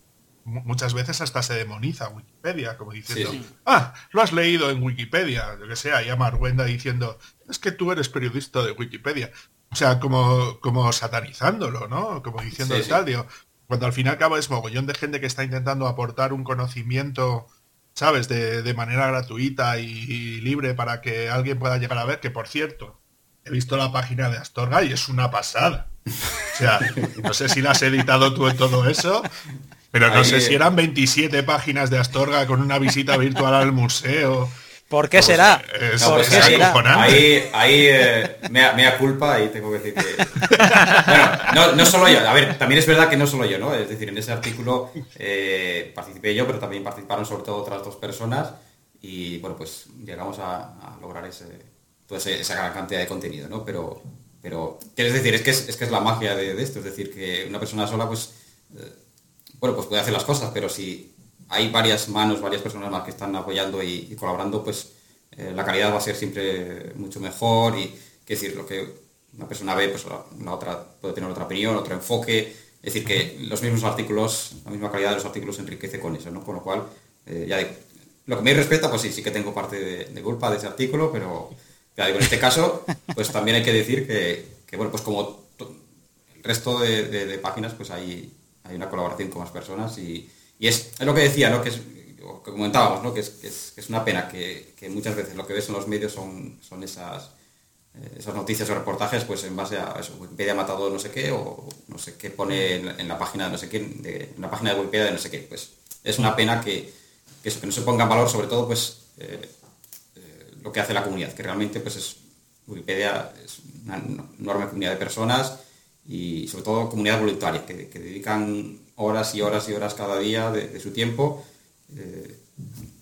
muchas veces hasta se demoniza Wikipedia, como diciendo, ah, lo has leído en Wikipedia, lo que sea, y a Marwenda diciendo, es que tú eres periodista de Wikipedia. O sea, como, como satanizándolo, ¿no? Como diciendo tal, digo, cuando al fin y al cabo es mogollón de gente que está intentando aportar un conocimiento, ¿sabes?, de, de manera gratuita y, libre para que alguien pueda llegar a ver, que por cierto, he visto la página de Astorga y es una pasada. O sea, no sé si la has editado tú en todo eso, pero no sé si eran 27 páginas de Astorga con una visita virtual al museo. ¿Por qué será? ¿Por qué será? Ahí, ahí eh, me, da culpa ahí tengo que decir que... Bueno, no, solo yo, a ver, también es verdad que no solo yo, ¿no? Es decir, en ese artículo eh, participé yo, pero también participaron sobre todo otras dos personas y, bueno, pues llegamos a, lograr ese, esa gran cantidad de contenido, ¿no? Pero, pero quieres decir, es que es, que es la magia de, esto, es decir, que una persona sola, pues... Eh, bueno, pues puede hacer las cosas, pero si hay varias manos, varias personas más que están apoyando y, colaborando, pues eh, la calidad va a ser siempre mucho mejor y, qué decir, lo que una persona ve, pues la, otra puede tener otra opinión, otro enfoque. Es decir, que los mismos artículos, la misma calidad de los artículos enriquece con eso, ¿no? Con lo cual, eh, ya digo, lo que me respeta, pues sí, sí que tengo parte de, culpa de ese artículo, pero ya digo, en este caso, pues también hay que decir que, bueno, pues como el resto de páginas, pues hay, hay una colaboración con más personas y, es, lo que decía, ¿no? que, es, que comentábamos, ¿no? que, es, es, una pena que, muchas veces lo que ves en los medios son, son esas, eh, esas noticias o reportajes pues en base a eso, Wikipedia ha matado no sé qué o no sé qué pone en, la página de no sé qué, de, en la página de Wikipedia de no sé qué. Pues es una pena que, que no se ponga en valor sobre todo pues eh, eh, lo que hace la comunidad, que realmente pues es Wikipedia es una enorme comunidad de personas y sobre todo comunidad voluntaria, que, dedican horas y horas y horas cada día de, su tiempo, eh,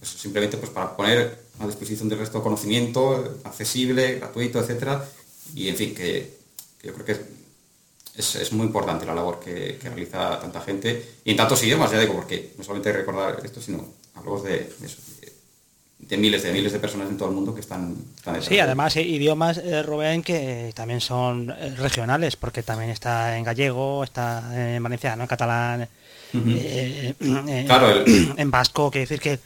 simplemente pues para poner a disposición del resto conocimiento accesible, gratuito, etcétera, y en fin, que, yo creo que es, muy importante la labor que, realiza tanta gente, y en tantos idiomas, ya digo, porque no solamente recordar esto, sino hablamos de, de eso, de miles de miles de personas en todo el mundo que están, sí además idiomas eh, Rubén que también son eh, regionales porque también está en gallego está en valenciano en catalán eh, claro, <clears throat> en vasco quiere decir que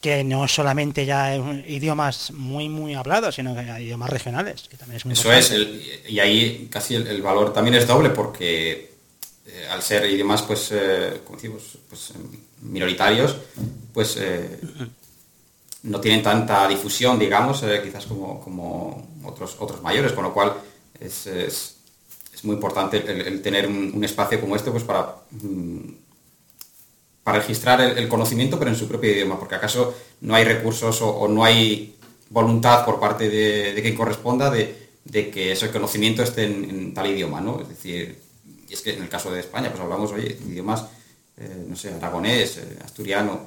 que no solamente ya idiomas muy muy hablados sino que hay idiomas regionales que también es muy eso es y ahí casi el, valor también es doble porque al ser idiomas pues como decimos pues minoritarios pues no tienen tanta difusión, digamos, eh, quizás como, otros, otros mayores, con lo cual es, muy importante el, tener un, espacio como este pues para, mm, para registrar el, conocimiento, pero en su propio idioma, porque acaso no hay recursos o, no hay voluntad por parte de, quien corresponda de, que ese conocimiento esté en, tal idioma, ¿no? Es decir, es que en el caso de España, pues hablamos, oye, idiomas, eh, no sé, aragonés, eh, asturiano,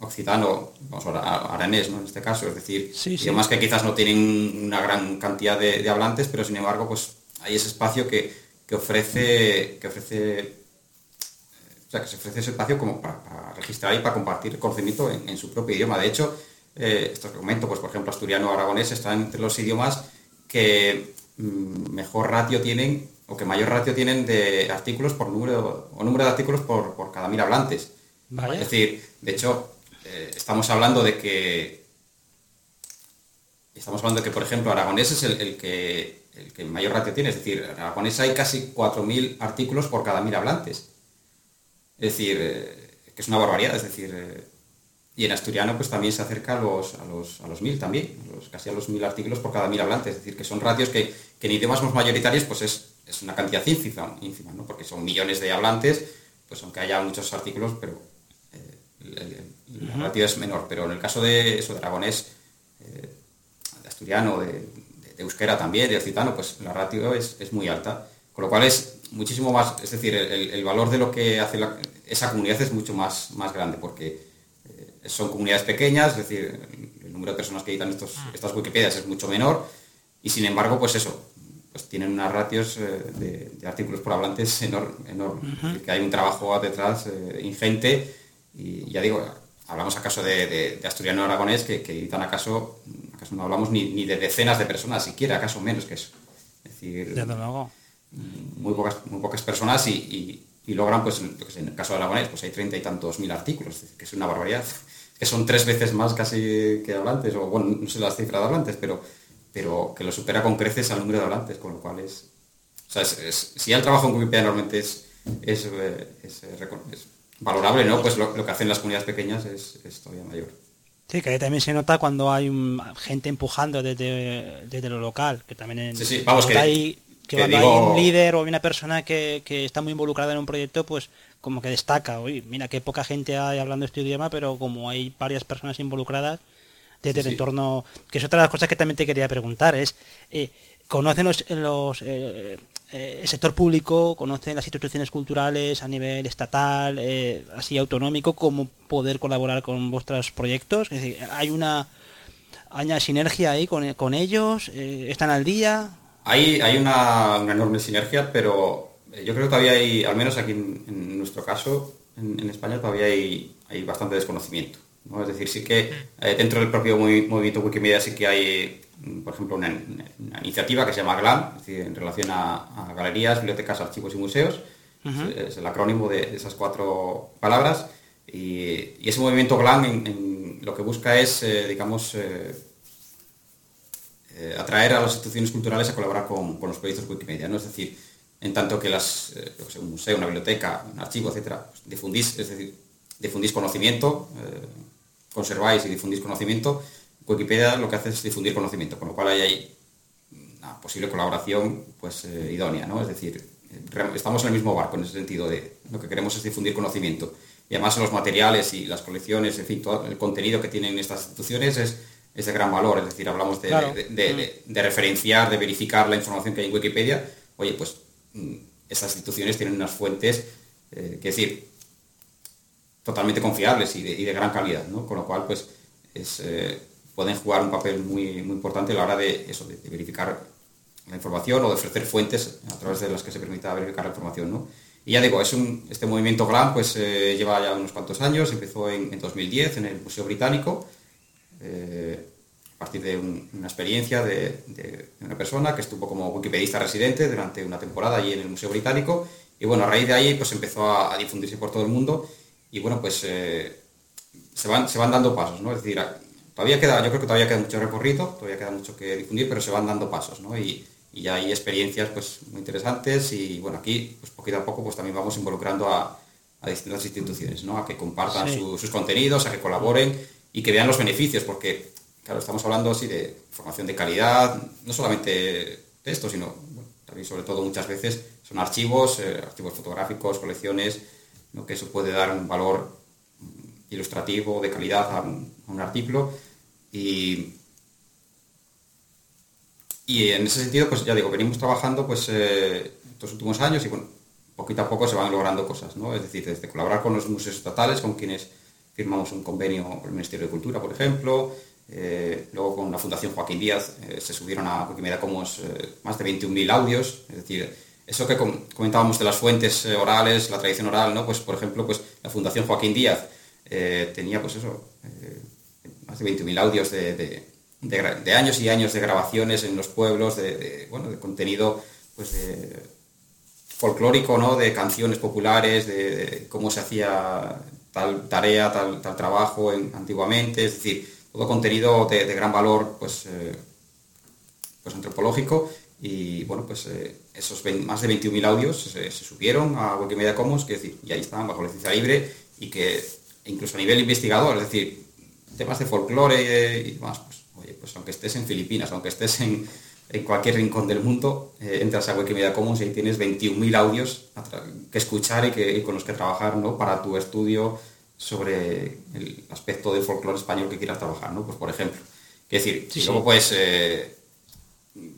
occitano, vamos a aranés ¿no? en este caso, es decir, idiomas que quizás no tienen una gran cantidad de, hablantes, pero sin embargo pues hay ese espacio que, ofrece, que ofrece o sea, que se ofrece ese espacio como para, registrar y para compartir conocimiento en, su propio idioma. De hecho, eh, esto que comento, pues por ejemplo, asturiano o aragonés están entre los idiomas que mm, mejor ratio tienen o que mayor ratio tienen de artículos por número o número de artículos por, por cada mil hablantes. Es decir, de hecho, eh, estamos hablando de que estamos hablando de que, por ejemplo, Aragonés es el, que, el que mayor ratio tiene, es decir, en Aragonés hay casi 4.000 artículos por cada 1.000 hablantes. Es decir, eh, que es una barbaridad, es decir, eh, y en asturiano pues también se acerca a los, a los, a los 1.000 también, casi a los 1.000 artículos por cada 1.000 hablantes, es decir, que son ratios que, en idiomas más mayoritarios pues es, una cantidad ínfima, ínfima ¿no? porque son millones de hablantes, pues aunque haya muchos artículos, pero la ratio es menor, pero en el caso de eso, de aragonés, eh, de asturiano, de, euskera también, de occitano, pues la ratio es, muy alta, con lo cual es muchísimo más, es decir, el, valor de lo que hace esa comunidad es mucho más, más grande, porque eh, son comunidades pequeñas, es decir, el, número de personas que editan estos, ah. estas Wikipedias es mucho menor, y sin embargo, pues eso, pues tienen unas ratios eh, de, artículos por hablantes enormes, que hay un trabajo detrás ingente, y ya digo, hablamos acaso de, de, asturiano aragonés que, que editan acaso, acaso no hablamos ni, de decenas de personas siquiera, acaso menos que eso. Es decir, muy pocas, muy pocas personas y, logran, pues en el caso de aragonés, pues hay treinta y tantos mil artículos, que es una barbaridad, que son tres veces más casi que hablantes, o bueno, no sé las cifras de hablantes, pero, pero que lo supera con creces al número de hablantes, con lo cual es... O sea, si el trabajo en Wikipedia normalmente es, es, es, es valorable, ¿no? Pues lo, que hacen las comunidades pequeñas es, todavía mayor. Sí, que también se nota cuando hay gente empujando desde, lo local, que también en, sí, Vamos, que, hay, que, cuando hay un líder o una persona que, está muy involucrada en un proyecto, pues como que destaca, oye, mira qué poca gente hay hablando este idioma, pero como hay varias personas involucradas desde el entorno, que es otra de las cosas que también te quería preguntar, es, eh, ¿conocen los, los eh, eh, el sector público conoce las instituciones culturales a nivel estatal, eh, así autonómico, cómo poder colaborar con vuestros proyectos. Es decir, hay una, hay sinergia ahí con, ellos, eh, están al día. Hay, hay una, enorme sinergia, pero yo creo que todavía hay, al menos aquí en, nuestro caso, en, España, todavía hay, hay bastante desconocimiento. Es decir, sí que dentro del propio movimiento Wikimedia sí que hay por ejemplo, una, iniciativa que se llama GLAM, en relación a, galerías, bibliotecas, archivos y museos. es, el acrónimo de esas cuatro palabras. Y, ese movimiento GLAM en, lo que busca es, eh, digamos, eh, eh, atraer a las instituciones culturales a colaborar con, los proyectos Wikimedia. ¿no? Es decir, en tanto que las, un museo, una biblioteca, un archivo, etcétera, pues difundís, es decir, difundís conocimiento, conserváis y difundís conocimiento, Wikipedia lo que hace es difundir conocimiento, con lo cual hay ahí una posible colaboración pues, eh, idónea, ¿no? Es decir, estamos en el mismo barco en ese sentido de lo que queremos es difundir conocimiento. Y además los materiales y las colecciones, en fin, todo el contenido que tienen estas instituciones es, de gran valor. Es decir, hablamos de, referenciar, de verificar la información que hay en Wikipedia, oye, pues mm, esas instituciones tienen unas fuentes, eh, que decir, totalmente confiables y de, gran calidad, ¿no? Con lo cual, pues, eh, pueden jugar un papel muy, muy importante a la hora de, eso, de, verificar la información o de ofrecer fuentes a través de las que se permita verificar la información, ¿no? Y ya digo, es un, este movimiento GLAM pues eh, lleva ya unos cuantos años, empezó en, 2010 en el Museo Británico, eh, a partir de una experiencia de, una persona que estuvo como wikipedista residente durante una temporada allí en el Museo Británico, y bueno, a raíz de ahí pues empezó a, difundirse por todo el mundo, y bueno, pues eh, se, van, se van dando pasos, ¿no? Es decir, todavía queda, yo creo que todavía queda mucho recorrido, todavía queda mucho que difundir, pero se van dando pasos, ¿no? Y, y ya hay experiencias pues muy interesantes y bueno, aquí pues poquito a poco pues también vamos involucrando a, distintas instituciones, ¿no? A que compartan sus contenidos, a que colaboren y que vean los beneficios, porque claro, estamos hablando así de formación de calidad, no solamente texto, sino también sobre todo muchas veces son archivos, eh, archivos fotográficos, colecciones, ¿no? que eso puede dar un valor ilustrativo de calidad a un artículo y y en ese sentido, pues ya digo, venimos trabajando pues eh, estos últimos años y bueno, poquito a poco se van logrando cosas, ¿no? Es decir, desde colaborar con los museos estatales, con quienes firmamos un convenio con el Ministerio de Cultura, por ejemplo, eh, luego con la Fundación Joaquín Díaz eh, se subieron a Wikimedia Commons más de 21.000 audios, es decir, eso que comentábamos de las fuentes orales, la tradición oral, ¿no? Pues por ejemplo, pues la Fundación Joaquín Díaz tenía pues eso, más de 20.000 audios de años y años de grabaciones en los pueblos, de, bueno, de contenido pues, folclórico, ¿no? de canciones populares, de, cómo se hacía tal tarea, tal, tal trabajo antiguamente, es decir, todo contenido de, gran valor pues, eh, pues antropológico y bueno, pues eh, esos más de 21.000 audios se, subieron a Wikimedia Commons, que decir, y ahí estaban bajo licencia libre y que incluso a nivel investigador, es decir, temas de folclore y demás, pues pues aunque estés en Filipinas, aunque estés en, cualquier rincón del mundo, eh, entras a Wikimedia Commons y ahí tienes 21.000 audios que escuchar y, que, con los que trabajar ¿no? para tu estudio sobre el aspecto del folclore español que quieras trabajar, ¿no? Pues por ejemplo. Es decir, si luego pues eh,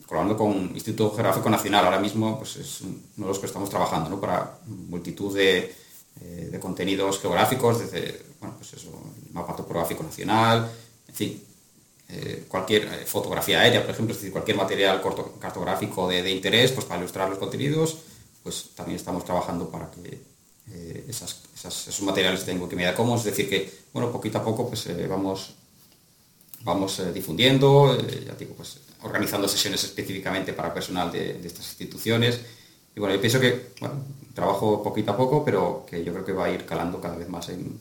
colaborando con Instituto Geográfico Nacional, ahora mismo pues es uno de los que estamos trabajando, ¿no? Para multitud de, eh, contenidos geográficos, desde bueno, pues eso, mapa topográfico nacional, en fin, eh, cualquier eh, fotografía aérea, por ejemplo, es decir, cualquier material cartográfico de, interés, pues para ilustrar los contenidos, pues también estamos trabajando para que eh, esos materiales estén en Wikimedia Commons, es decir, que, bueno, poquito a poco pues vamos, vamos difundiendo, ya digo, pues organizando sesiones específicamente para personal de, estas instituciones. Y bueno, yo pienso que, trabajo poquito a poco, pero que yo creo que va a ir calando cada vez más en,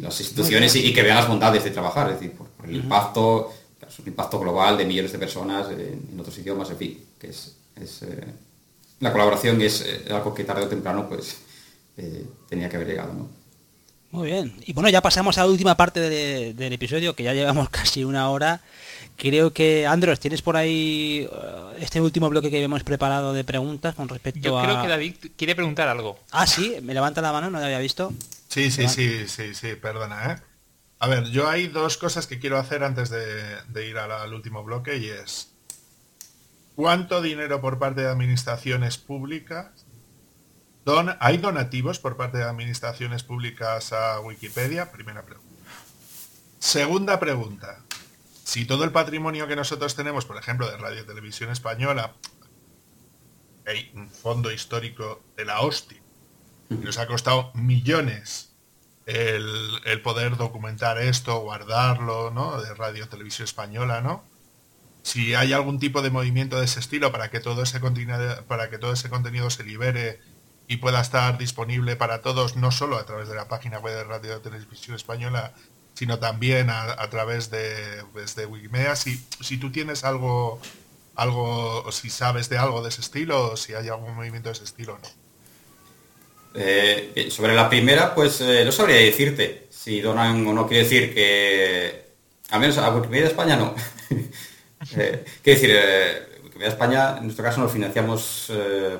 las instituciones y, que vean las bondades de trabajar, es decir, por, el impacto, impacto global de millones de personas en, otros idiomas, en fin, que es, eh, la colaboración es eh, algo que tarde o temprano pues eh, tenía que haber llegado, ¿no? Muy bien. Y bueno, ya pasamos a la última parte del episodio, que ya llevamos <laughs> casi una hora. Creo que, Andros, tienes por ahí este último bloque que hemos preparado de preguntas con respecto a... Yo creo que David quiere preguntar algo. Ah, sí, me levanta la mano, no lo había visto. Sí, sí, sí, sí, sí, perdona, ¿eh? A ver, yo hay dos cosas que quiero hacer antes de, ir al último bloque y es ¿cuánto dinero por parte de administraciones públicas? Don, ¿Hay donativos por parte de administraciones públicas a Wikipedia? Primera pregunta. Segunda pregunta. Si todo el patrimonio que nosotros tenemos, por ejemplo, de Radio Televisión Española, hay un fondo histórico de la hostia, nos ha costado millones el, poder documentar esto, guardarlo, ¿no? De Radio Televisión Española, ¿no? Si hay algún tipo de movimiento de ese estilo para que todo ese contenido, para que todo ese contenido se libere y pueda estar disponible para todos, no solo a través de la página web de Radio Televisión Española, sino también a, través de, pues, de Wikimedia. Si, si tú tienes algo, algo, o si sabes de algo de ese estilo, o si hay algún movimiento de ese estilo, ¿no? Eh, sobre la primera, pues eh, no sabría decirte si donan o no. Quiere decir que, al menos a Wikimedia España no. <laughs> eh, quiere decir, eh, Wikimedia España, en nuestro caso, nos financiamos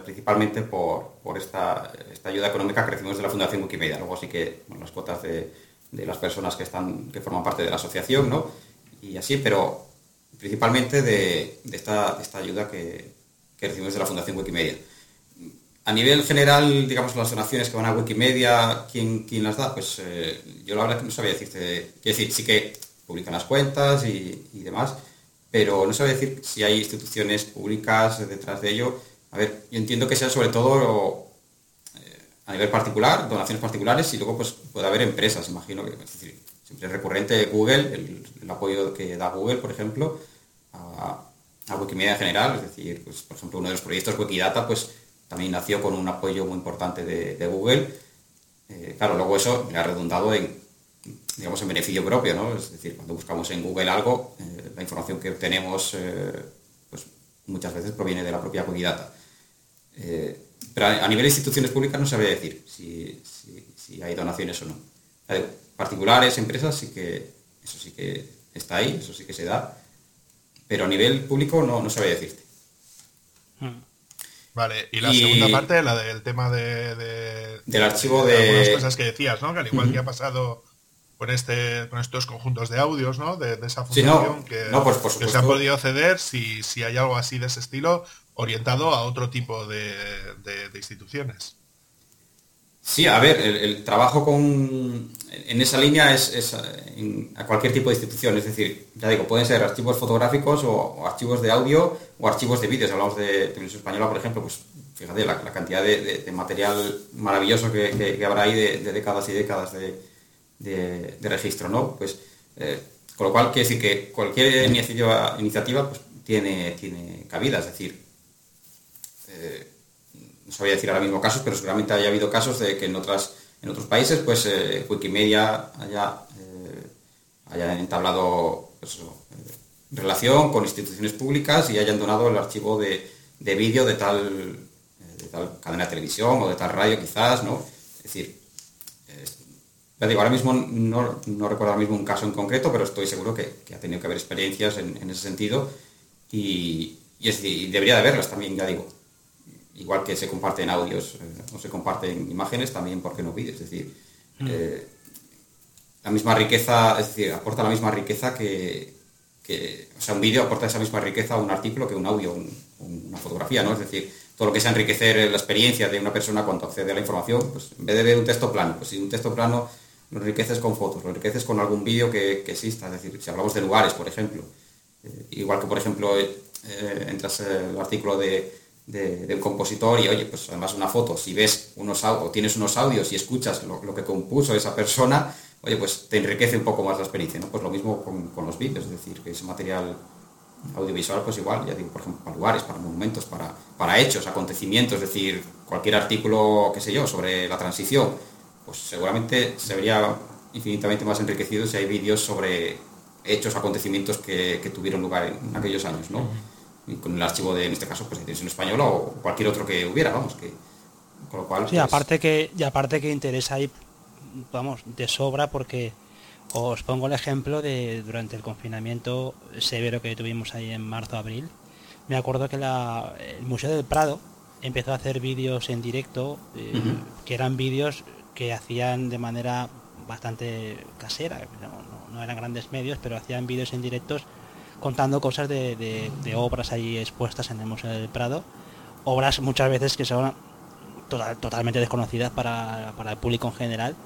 principalmente por, esta, ayuda económica que recibimos de la Fundación Wikimedia. Luego sí que las cuotas de, las personas que, están, que forman parte de la asociación, ¿no? Y así, pero principalmente de, esta, ayuda que, recibimos de la Fundación Wikimedia. A nivel general, digamos, las donaciones que van a Wikimedia, ¿quién, quién las da? Pues eh, yo la verdad que no sabía decirte. Quiero decir, sí que publican las cuentas y, demás, pero no sabía decir si hay instituciones públicas detrás de ello. A ver, yo entiendo que sea sobre todo eh, a nivel particular, donaciones particulares, y luego pues puede haber empresas, imagino que es decir, siempre es recurrente Google, el, apoyo que da Google, por ejemplo, a, a Wikimedia en general, es decir, pues, por ejemplo, uno de los proyectos Wikidata, pues también nació con un apoyo muy importante de, Google. Eh, claro, luego eso le ha redundado en, digamos, en beneficio propio, ¿no? Es decir, cuando buscamos en Google algo, eh, la información que obtenemos, eh, pues muchas veces proviene de la propia Wikidata. pero a, nivel de instituciones públicas no sabría decir si, hay donaciones o no. particulares, empresas, sí que eso sí que está ahí, eso sí que se da. Pero a nivel público no, no sabría decirte. Hmm. Vale, y la segunda parte, la del tema de, del archivo de, algunas cosas que decías, ¿no? Que al igual que ha pasado con este, con estos conjuntos de audios, ¿no? De, esa función que, se ha podido ceder, si, si hay algo así de ese estilo, orientado a otro tipo de, instituciones. Sí, a ver, el, trabajo con, en esa línea es, a cualquier tipo de institución, es decir, ya digo, pueden ser archivos fotográficos o, archivos de audio o archivos de vídeos. Hablamos de televisión española, por ejemplo, pues fíjate la, cantidad de, material maravilloso que, habrá ahí de, décadas y décadas de, registro, ¿no? Pues, eh, con lo cual quiere decir que cualquier iniciativa, iniciativa pues, tiene, tiene cabida, es decir, eh, no sabía decir ahora mismo casos, pero seguramente haya habido casos de que en otras en otros países, pues eh, Wikimedia haya, haya entablado pues, relación con instituciones públicas y hayan donado el archivo de, vídeo de tal, de tal cadena de televisión o de tal radio quizás, ¿no? Es decir, ya digo, ahora mismo no, recuerdo ahora mismo un caso en concreto, pero estoy seguro que, ha tenido que haber experiencias en, ese sentido y, debería de haberlas también, ya digo. Igual que se comparten audios eh, o se comparten imágenes, también, ¿por qué no vídeos? Es decir, mm. eh, la misma riqueza, es decir, aporta la misma riqueza que, o sea, un vídeo aporta esa misma riqueza a un artículo que un audio, una fotografía, ¿no? Es decir, todo lo que sea enriquecer la experiencia de una persona cuando accede a la información, pues en vez de ver un texto plano, pues si un texto plano lo enriqueces con fotos, lo enriqueces con algún vídeo que, exista, es decir, si hablamos de lugares, por ejemplo, eh, igual que por ejemplo eh, entras el artículo de, un compositor y oye, pues además una foto, si ves unos o tienes unos audios y escuchas lo, que compuso esa persona, oye, pues te enriquece un poco más la experiencia, ¿no? Pues lo mismo con, los vídeos, es decir, que ese material audiovisual, pues igual, ya digo, por ejemplo, para lugares, para monumentos, para, para hechos, acontecimientos, es decir, cualquier artículo, qué sé yo, sobre la transición, pues seguramente se vería infinitamente más enriquecido si hay vídeos sobre hechos, acontecimientos que, tuvieron lugar en aquellos años, ¿no? Con el archivo de, en este caso, pues televisión española o cualquier otro que hubiera, vamos, que con lo cual. Sí, pues, aparte que, y aparte que interesa ahí, vamos, de sobra porque os pongo el ejemplo de durante el confinamiento severo que tuvimos ahí en marzo-abril. Me acuerdo que el Museo del Prado empezó a hacer vídeos en directo, eh, que eran vídeos que hacían de manera bastante casera, no, eran grandes medios, pero hacían vídeos en directos contando cosas de, obras ahí expuestas en el Museo del Prado, obras muchas veces que son totalmente desconocidas para, el público en general.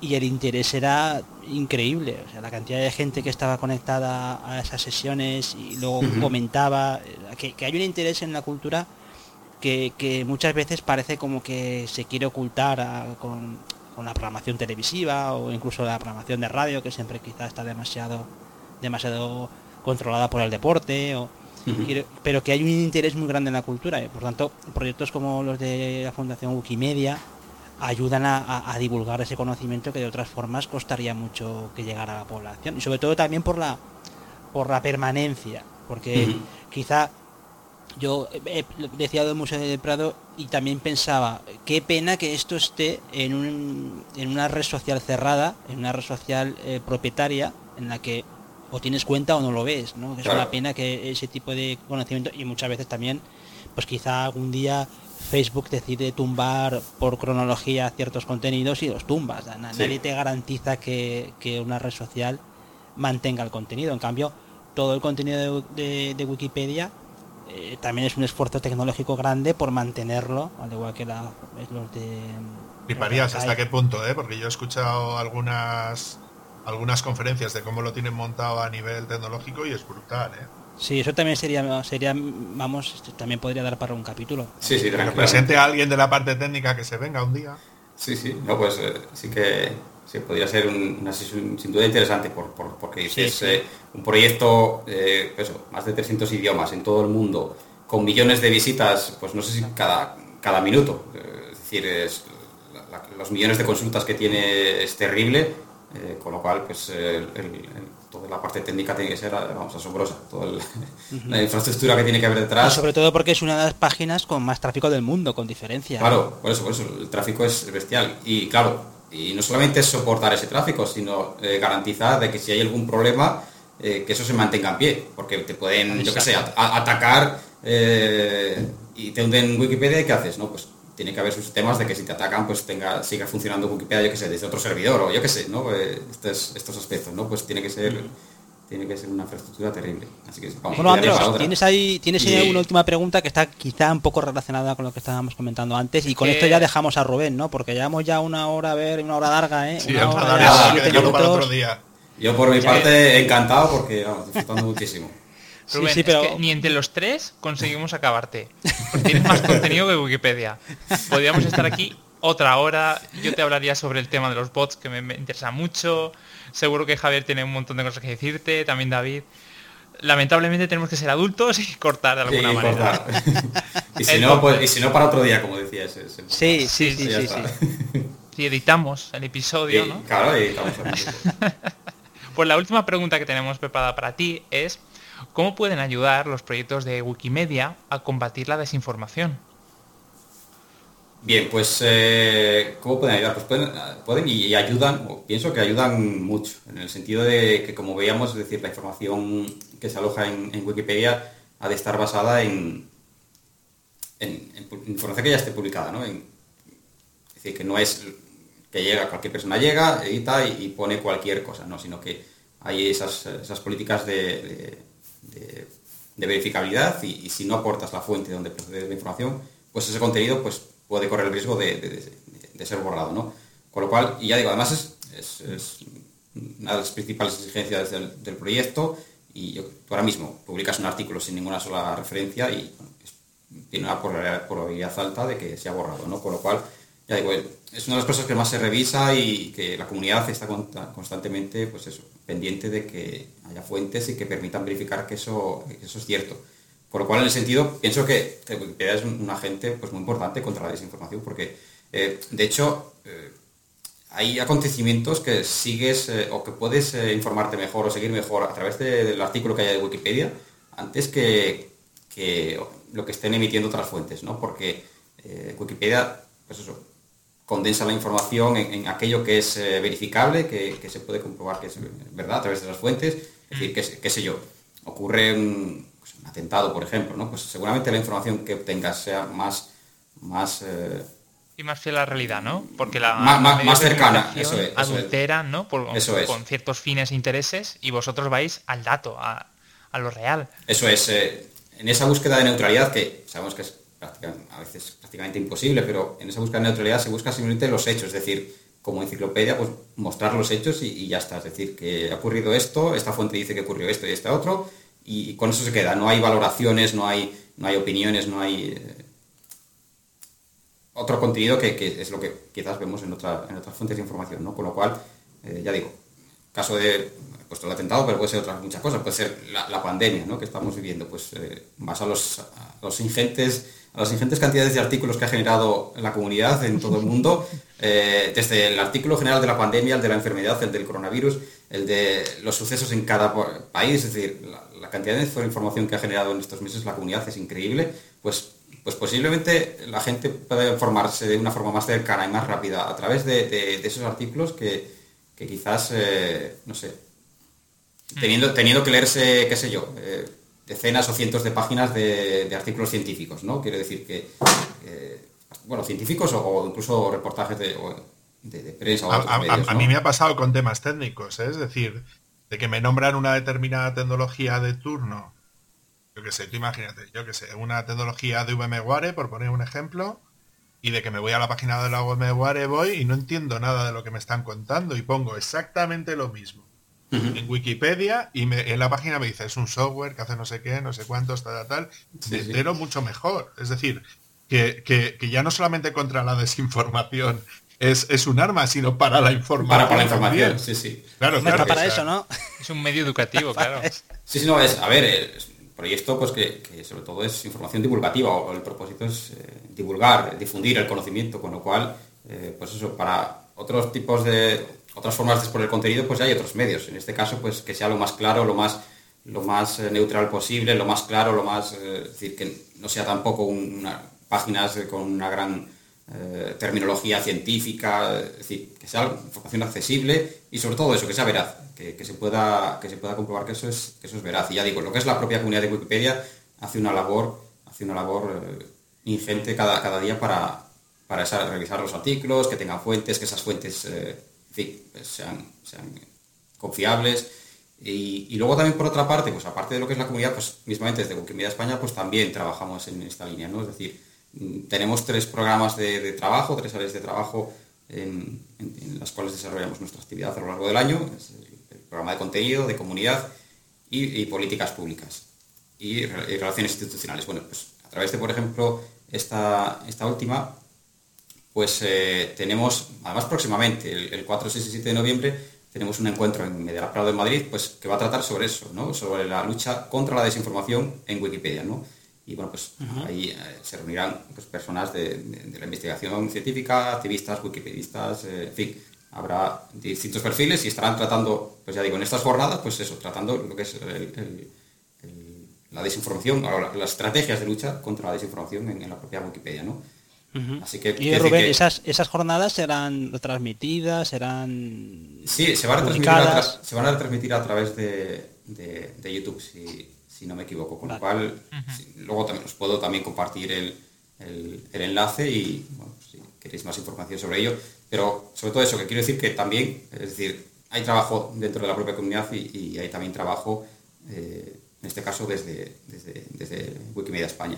Y el interés era increíble, o sea, la cantidad de gente que estaba conectada a esas sesiones y luego comentaba, eh, que, hay un interés en la cultura que, muchas veces parece como que se quiere ocultar con, con la programación televisiva o incluso la programación de radio que siempre quizá está demasiado demasiado controlada por el deporte o, pero que hay un interés muy grande en la cultura y por tanto proyectos como los de la Fundación Wikimedia ayudan a, divulgar ese conocimiento que de otras formas costaría mucho que llegara a la población. Y sobre todo también por la por la permanencia porque quizá yo he decía del Museo del Prado y también pensaba, qué pena que esto esté en, un, en una red social cerrada, en una red social eh, propietaria, en la que o tienes cuenta o no lo ves, ¿no? Es una pena que ese tipo de conocimiento, y muchas veces también, pues quizá algún día Facebook decide tumbar por cronología ciertos contenidos y los tumbas. Nadie te garantiza que, una red social mantenga el contenido. En cambio, todo el contenido de Wikipedia eh, también es un esfuerzo tecnológico grande por mantenerlo, al igual que la, los de... Fliparías hasta qué punto, ¿eh? porque yo he escuchado algunas algunas conferencias de cómo lo tienen montado a nivel tecnológico y es brutal, ¿eh? Sí, eso también sería, sería, vamos, también podría dar para un capítulo. Sí, sí, que presente a alguien de la parte técnica que se venga un día. Sí, sí, no, pues eh, sí que sí, podría ser una sin, duda interesante por, porque es eh, un proyecto, eh, pues más de 300 idiomas en todo el mundo, con millones de visitas, pues no sé si cada, cada minuto. es decir, es, los millones de consultas que tiene es terrible, con lo cual, pues el toda la parte técnica tiene que ser vamos, asombrosa, toda la infraestructura que tiene que haber detrás. sobre todo porque es una de las páginas con más tráfico del mundo, con diferencia. Claro, por eso, por eso, el tráfico es bestial. Y claro, y no solamente es soportar ese tráfico, sino eh, garantizar de que si hay algún problema, eh, que eso se mantenga en pie, porque te pueden, yo qué sé, atacar eh, y te hunden Wikipedia y ¿qué haces? No, pues tiene que haber sus sistemas de que si te atacan, pues tenga, siga funcionando Wikipedia, yo que sé, desde otro servidor o yo que sé, ¿no? Eh, estos, estos aspectos, ¿no? Pues tiene que ser tiene que ser una infraestructura terrible. Así que vamos bueno, Andrés, tienes ahí, tienes ahí una última pregunta que está quizá un poco relacionada con lo que estábamos comentando antes y con esto ya dejamos a Rubén, ¿no? Porque llevamos ya una hora a ver, una hora larga, ¿eh? Sí, una hora, yo, para otro día. Yo por mi parte encantado porque vamos, disfrutando <laughs> muchísimo. Rubén, sí, pero... ni entre los tres conseguimos acabarte. Porque tienes más contenido que Wikipedia. Podríamos estar aquí otra hora. Yo te hablaría sobre el tema de los bots, que me, interesa mucho. Seguro que Javier tiene un montón de cosas que decirte, también David. Lamentablemente tenemos que ser adultos y cortar de alguna manera. <laughs> y, si no, pues, y si no, para otro día, como decías. Sí, sí, sí, sí, sí. Si editamos el episodio, ¿no? Claro, editamos <laughs> Pues la última pregunta que tenemos preparada para ti es ¿Cómo pueden ayudar los proyectos de Wikimedia a combatir la desinformación? Bien, pues eh, ¿cómo pueden ayudar? Pues pueden, y, ayudan, o pienso que ayudan mucho, en el sentido de que como veíamos, es decir, la información que se aloja en, Wikipedia ha de estar basada en, información que ya esté publicada, ¿no? es decir, que no es que llega, cualquier persona llega, edita y, pone cualquier cosa, ¿no? Sino que hay esas, políticas de de, verificabilidad y, si no aportas la fuente donde procede la información, pues ese contenido pues, puede correr el riesgo de, ser borrado. ¿no? Con lo cual, y ya digo, además es, una de las principales exigencias del, proyecto y yo, ahora mismo publicas un artículo sin ninguna sola referencia y tiene una probabilidad alta de que sea borrado, ¿no? Con lo cual, ya digo, es una de las cosas que más se revisa y que la comunidad está constantemente, pues eso, pendiente de que haya fuentes y que permitan verificar que eso, eso es cierto. Por lo cual, en el sentido, pienso que Wikipedia es un, agente pues, muy importante contra la desinformación, porque, eh, de hecho, eh, hay acontecimientos que sigues eh, o que puedes informarte mejor o seguir mejor a través del artículo que haya de Wikipedia antes que, que lo que estén emitiendo otras fuentes, ¿no? Porque Wikipedia, pues eso, condensa la información en, aquello que es eh, verificable, que, se puede comprobar que es verdad a través de las fuentes. Es decir, mm. qué sé yo, ocurre pues, un, atentado, por ejemplo, ¿no? Pues seguramente la información que obtengas sea más... más eh, y más fiel a la realidad, ¿no? Porque la más, cercana, eso es, adulteran, ¿no? Con ciertos fines e intereses y vosotros vais al dato, a, lo real. Eso es. Eh, en esa búsqueda de neutralidad, que sabemos que es a veces prácticamente imposible, pero en esa búsqueda de neutralidad se busca simplemente los hechos, es decir, como enciclopedia, pues mostrar los hechos y, ya está. Es decir, que ha ocurrido esto, esta fuente dice que ocurrió esto y este otro, y con eso se queda. No hay valoraciones, no hay, no hay opiniones, no hay eh, otro contenido que, es lo que quizás vemos en, otra, en otras fuentes de información, ¿no? Con lo cual, eh, ya digo, caso de puesto el atentado, pero puede ser otras muchas cosas, puede ser la, pandemia ¿no? que estamos viviendo, pues eh, los, a los ingentes a las ingentes cantidades de artículos que ha generado la comunidad en todo el mundo, <laughs> eh, desde el artículo general de la pandemia, el de la enfermedad, el del coronavirus, el de los sucesos en cada país, es decir, la, cantidad de información que ha generado en estos meses la comunidad es increíble, pues, pues posiblemente la gente puede formarse de una forma más cercana y más rápida a través de, esos artículos que, quizás, eh, no sé, teniendo, teniendo que leerse, qué sé yo, eh, decenas o cientos de páginas de, artículos científicos, ¿no? Quiero decir que, bueno, científicos o, incluso reportajes de, prensa. O a, mí me ha pasado con temas técnicos, ¿eh? es decir, de que me nombran una determinada tecnología de turno yo qué sé, tú imagínate, yo qué sé, una tecnología de VMware, por poner un ejemplo, y de que me voy a la página de la VMware voy y no entiendo nada de lo que me están contando y pongo exactamente lo mismo en Wikipedia y en la página me dice es un software que hace no sé qué, no sé cuántos, tal, tal, me entero mucho mejor. Es decir, que, que, ya no solamente contra la desinformación es, es, un arma, sino para la información. Para, la información, sí, sí. Claro, claro. para eso, ¿no? Es un medio educativo, <laughs> claro. Sí, sí, no, es, a ver, es proyecto pues que, sobre todo es información divulgativa, o el propósito es eh, divulgar, difundir el conocimiento, con lo cual, eh, pues eso, para otros tipos de, otras formas de exponer contenido, pues ya hay otros medios. En este caso, pues que sea lo más claro, lo más, lo más eh, neutral posible, lo más claro, lo más, es decir, que no sea tampoco una, páginas con una gran terminología científica, es decir, que sea información accesible y sobre todo eso, que sea veraz que, se pueda, que se pueda comprobar que eso, es, que eso es veraz. Y ya digo, lo que es la propia comunidad de Wikipedia hace una labor, hace una labor eh, ingente cada, cada día para, para revisar los artículos, que tengan fuentes, que esas fuentes eh, pues sean, confiables. Y, luego también por otra parte, pues aparte de lo que es la comunidad, pues mismamente desde Wikimedia España, pues también trabajamos en esta línea, ¿no? Es decir, mm, tenemos tres programas de, trabajo, tres áreas de trabajo en, las cuales desarrollamos nuestra actividad a lo largo del año programa de contenido, de comunidad y, políticas públicas y, relaciones institucionales. Bueno, pues a través de, por ejemplo, esta, esta última, pues eh, tenemos, además próximamente, el, 4, 6 y 7 de noviembre, tenemos un encuentro en Medellín Prado de Madrid, pues que va a tratar sobre eso, ¿no? sobre la lucha contra la desinformación en Wikipedia. ¿no? Y bueno, pues ahí eh, se reunirán pues, personas de, la investigación científica, activistas, wikipedistas, eh, en fin, habrá distintos perfiles y estarán tratando, pues ya digo, en estas jornadas, pues eso, tratando lo que es la desinformación, las estrategias de lucha contra la desinformación en, la propia Wikipedia, ¿no? Así que, y Rubén, esas, esas jornadas serán retransmitidas, serán... Sí, se van, a retransmitir a se van a retransmitir a través de, YouTube, si, no me equivoco, con lo cual luego también os puedo también compartir el, enlace y si queréis más información sobre ello, pero sobre todo eso, que quiero decir que también, es decir, hay trabajo dentro de la propia comunidad y, hay también trabajo, eh, en este caso, desde, desde, Wikimedia España.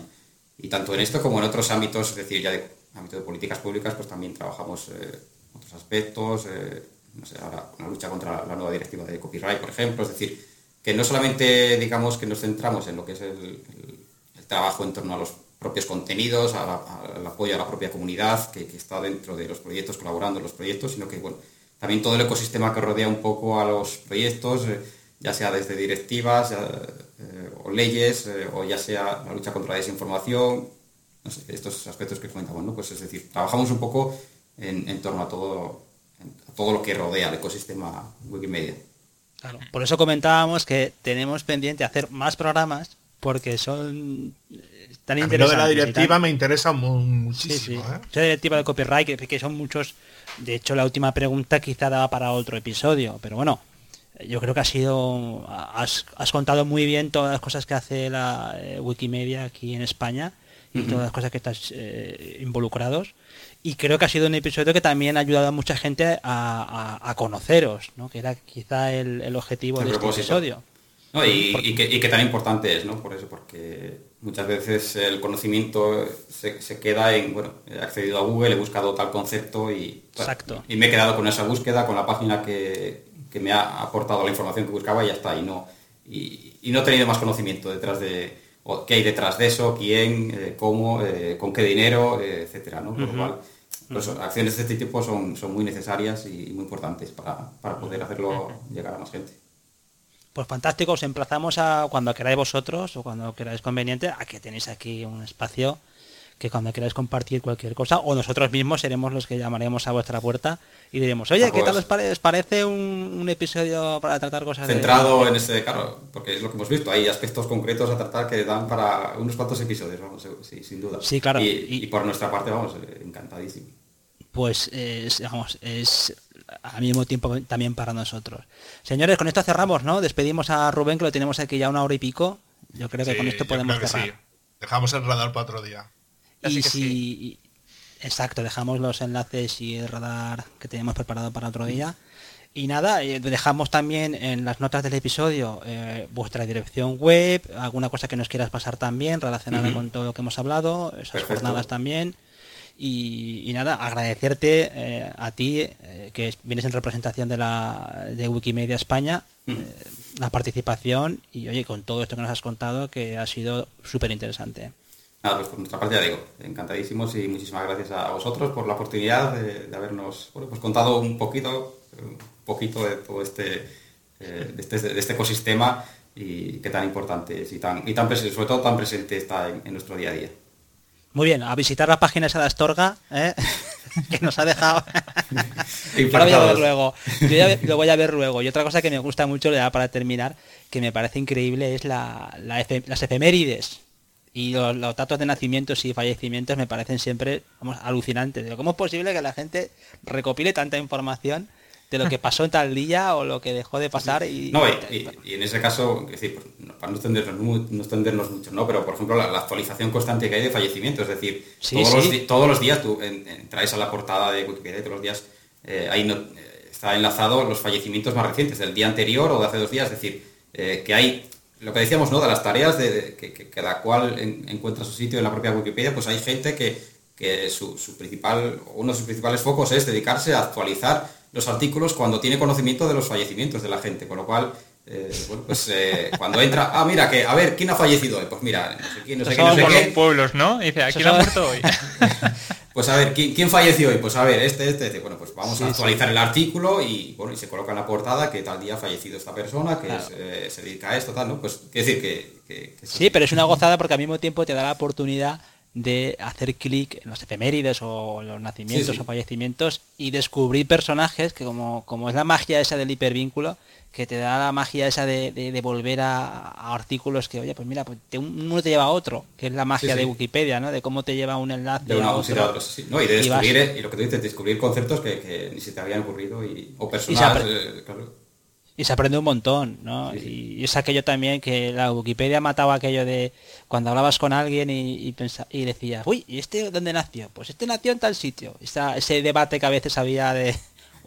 Y tanto en esto como en otros ámbitos, es decir, ya de ámbito de políticas públicas, pues también trabajamos eh, otros aspectos, eh, no sé, ahora la lucha contra la nueva directiva de copyright, por ejemplo, es decir, que no solamente digamos que nos centramos en lo que es el trabajo en torno a los propios contenidos, al apoyo a la propia comunidad que, está dentro de los proyectos, colaborando en los proyectos, sino que bueno, también todo el ecosistema que rodea un poco a los proyectos, eh, ya sea desde directivas eh, o leyes, eh, o ya sea la lucha contra la desinformación, estos aspectos que comentamos, ¿no? Pues es decir, trabajamos un poco en, torno a todo, a todo lo que rodea el ecosistema Wikimedia. Claro, por eso comentábamos que tenemos pendiente hacer más programas porque son tan interesantes. de la directiva me interesa muchísimo. ¿eh? La directiva de copyright, que, son muchos. De hecho, la última pregunta quizá daba para otro episodio, pero bueno, yo creo que ha sido. Has, contado muy bien todas las cosas que hace la eh, Wikimedia aquí en España y todas las cosas que estás eh, involucrados. Y creo que ha sido un episodio que también ha ayudado a mucha gente a, conoceros, ¿no? que era quizá el, objetivo de este episodio. y, que, tan importante es, ¿no? Por eso, porque muchas veces el conocimiento se, queda en, bueno, he accedido a Google, he buscado tal concepto y, y me he quedado con esa búsqueda, con la página que, me ha aportado la información que buscaba y ya está. Y no, y, no he tenido más conocimiento detrás de qué hay detrás de eso, quién, eh, cómo, eh, con qué dinero, eh, etcétera, ¿no? Por lo cual, pues, acciones de este tipo son, son muy necesarias y muy importantes para, para poder hacerlo llegar a más gente. Pues fantástico, os emplazamos a cuando queráis vosotros o cuando queráis conveniente a que tenéis aquí un espacio que cuando queráis compartir cualquier cosa o nosotros mismos seremos los que llamaremos a vuestra puerta y diremos, oye, ¿qué tal os, parece un, episodio para tratar cosas centrado en ese, claro, porque es lo que hemos visto, hay aspectos concretos a tratar que dan para unos cuantos episodios, vamos, sí, sin duda. Sí, claro. Y, por nuestra parte, vamos, encantadísimo. Pues, vamos, es al mismo tiempo también para nosotros. Señores, con esto cerramos, ¿no? Despedimos a Rubén, que lo tenemos aquí ya una hora y pico. Yo creo que con esto podemos cerrar. Dejamos el radar para otro día. Y si... Exacto, dejamos los enlaces y el radar que tenemos preparado para otro día. Y nada, eh, dejamos también en las notas del episodio eh, vuestra dirección web, alguna cosa que nos quieras pasar también relacionada con todo lo que hemos hablado, esas jornadas también. Y, nada, agradecerte eh, a ti, que vienes en representación de la de Wikimedia España, la participación y oye, con todo esto que nos has contado, que ha sido súper interesante. Nada, pues por nuestra parte ya digo, encantadísimos y muchísimas gracias a vosotros por la oportunidad de, habernos pues contado un poquito poquito de todo este, eh, este, de, este, ecosistema y qué tan importante es y tan, y tan sobre todo tan presente está en, nuestro día a día. Muy bien, a visitar la página esa de Astorga, ¿eh? <laughs> que nos ha dejado. <laughs> lo voy a ver luego. lo voy a ver luego. Y otra cosa que me gusta mucho, ya para terminar, que me parece increíble, es la, las efemérides. Y los, datos de nacimientos y fallecimientos me parecen siempre vamos, alucinantes. ¿Cómo es posible que la gente recopile tanta información de lo que pasó en tal día o lo que dejó de pasar. Y, no, y, en ese caso, decir, para no extendernos, no extendernos mucho, ¿no? pero por ejemplo la, actualización constante que hay de fallecimientos, es decir, todos, Los, días tú traes a la portada de Wikipedia, todos los días eh, ahí no, eh, está enlazado los fallecimientos más recientes, del día anterior o de hace dos días, es decir, eh, que hay lo que decíamos, ¿no? De las tareas de, que, cada cual encuentra su sitio en la propia Wikipedia, pues hay gente que, que su, su, principal, uno de sus principales focos es dedicarse a actualizar los artículos cuando tiene conocimiento de los fallecimientos de la gente, con lo cual, eh, bueno, pues eh, cuando entra, ah, mira, que, a ver, ¿quién ha fallecido hoy? Pues mira, no sé quién, no sé quién, no sé los pueblos, ¿no? dice, ¿a quién ha muerto hoy? <laughs> pues a ver, ¿quién, falleció hoy? Pues a ver, este, este, este. Bueno, pues vamos a actualizar el artículo y, bueno, y se coloca en la portada que tal día ha fallecido esta persona, que eh, se dedica a esto, tal, ¿no? Pues, quiere decir que... sí, pero es una gozada porque al mismo tiempo te da la oportunidad de hacer clic en los efemérides o los nacimientos o fallecimientos y descubrir personajes que como, como es la magia esa del hipervínculo, que te da la magia esa de, volver a, artículos que, oye, pues mira, pues uno te lleva a otro, que es la magia de Wikipedia, ¿no? De cómo te lleva un enlace de a otro. No, y de descubrir, y, lo que tú dices, descubrir conceptos que, ni se te habían ocurrido y, o personajes, y se aprende un montón, ¿no? Y es aquello también que la Wikipedia mataba aquello de cuando hablabas con alguien y, y, y decías, uy, ¿y este dónde nació? Pues este nació en tal sitio. ese debate que a veces había de,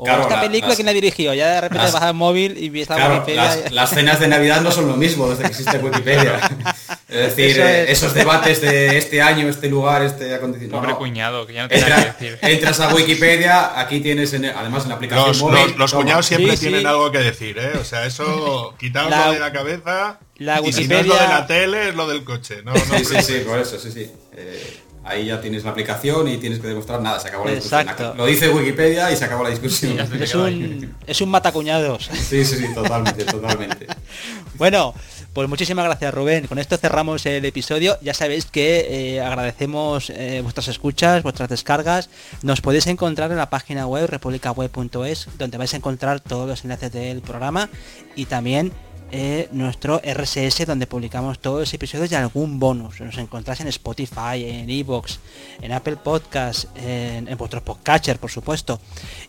o esta película que la dirigió, ya de repente vas al móvil y ves la Wikipedia. Las, cenas de Navidad no son lo mismo desde que existe Wikipedia. <laughs> es decir, esos debates de este año, este lugar, este acondicionado. Pobre cuñado, que ya no tiene que decir. Entras a <laughs> Wikipedia, aquí tienes, además en la aplicación los, móvil. Los, cuñados siempre tienen algo que decir, ¿eh? O sea, eso, <laughs> quitadlo de la cabeza. La Wikipedia... si no es lo de la tele, es lo del coche. No, sí, sí, sí, por eso, sí, sí. Eh, ahí ya tienes la aplicación y tienes que demostrar nada, se acabó la discusión. Lo dice Wikipedia y se acabó la discusión. <laughs> es, un, es un matacuñados. Sí, sí, sí, totalmente, totalmente. <laughs> bueno, pues muchísimas gracias Rubén. Con esto cerramos el episodio. Ya sabéis que eh, agradecemos eh, vuestras escuchas, vuestras descargas. Nos podéis encontrar en la página web republicaweb.es donde vais a encontrar todos los enlaces del programa y también eh, nuestro RSS donde publicamos todos los episodios y algún bonus. Nos encontráis en Spotify, en Evox, en Apple Podcast, en, en vuestros podcatcher, por supuesto.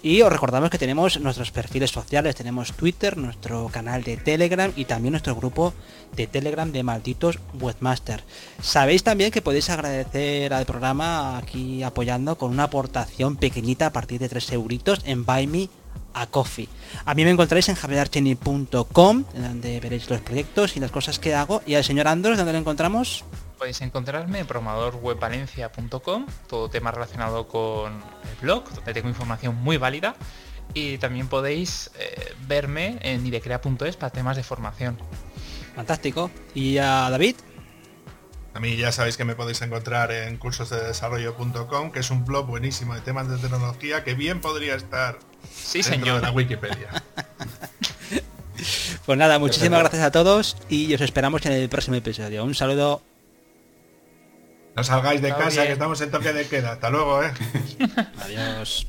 Y os recordamos que tenemos nuestros perfiles sociales, tenemos Twitter, nuestro canal de Telegram y también nuestro grupo de Telegram de malditos webmaster. Sabéis también que podéis agradecer al programa aquí apoyando con una aportación pequeñita a partir de 3 euritos en Buy Me a Coffee. A mí me encontraréis en javierarcheni.com, donde veréis los proyectos y las cosas que hago. Y al señor Andros, ¿dónde lo encontramos? Podéis encontrarme en programadorwebvalencia.com, todo tema relacionado con el blog, donde tengo información muy válida. Y también podéis eh, verme en idecrea.es para temas de formación. Fantástico. ¿Y a David? A mí ya sabéis que me podéis encontrar en cursosdedesarrollo.com, que es un blog buenísimo de temas de tecnología que bien podría estar sí, señor. en la Wikipedia. <laughs> pues nada, muchísimas gracias a todos y os esperamos en el próximo episodio. Un saludo. No salgáis de casa, que estamos en toque de queda. Hasta luego, ¿eh? <laughs> Adiós.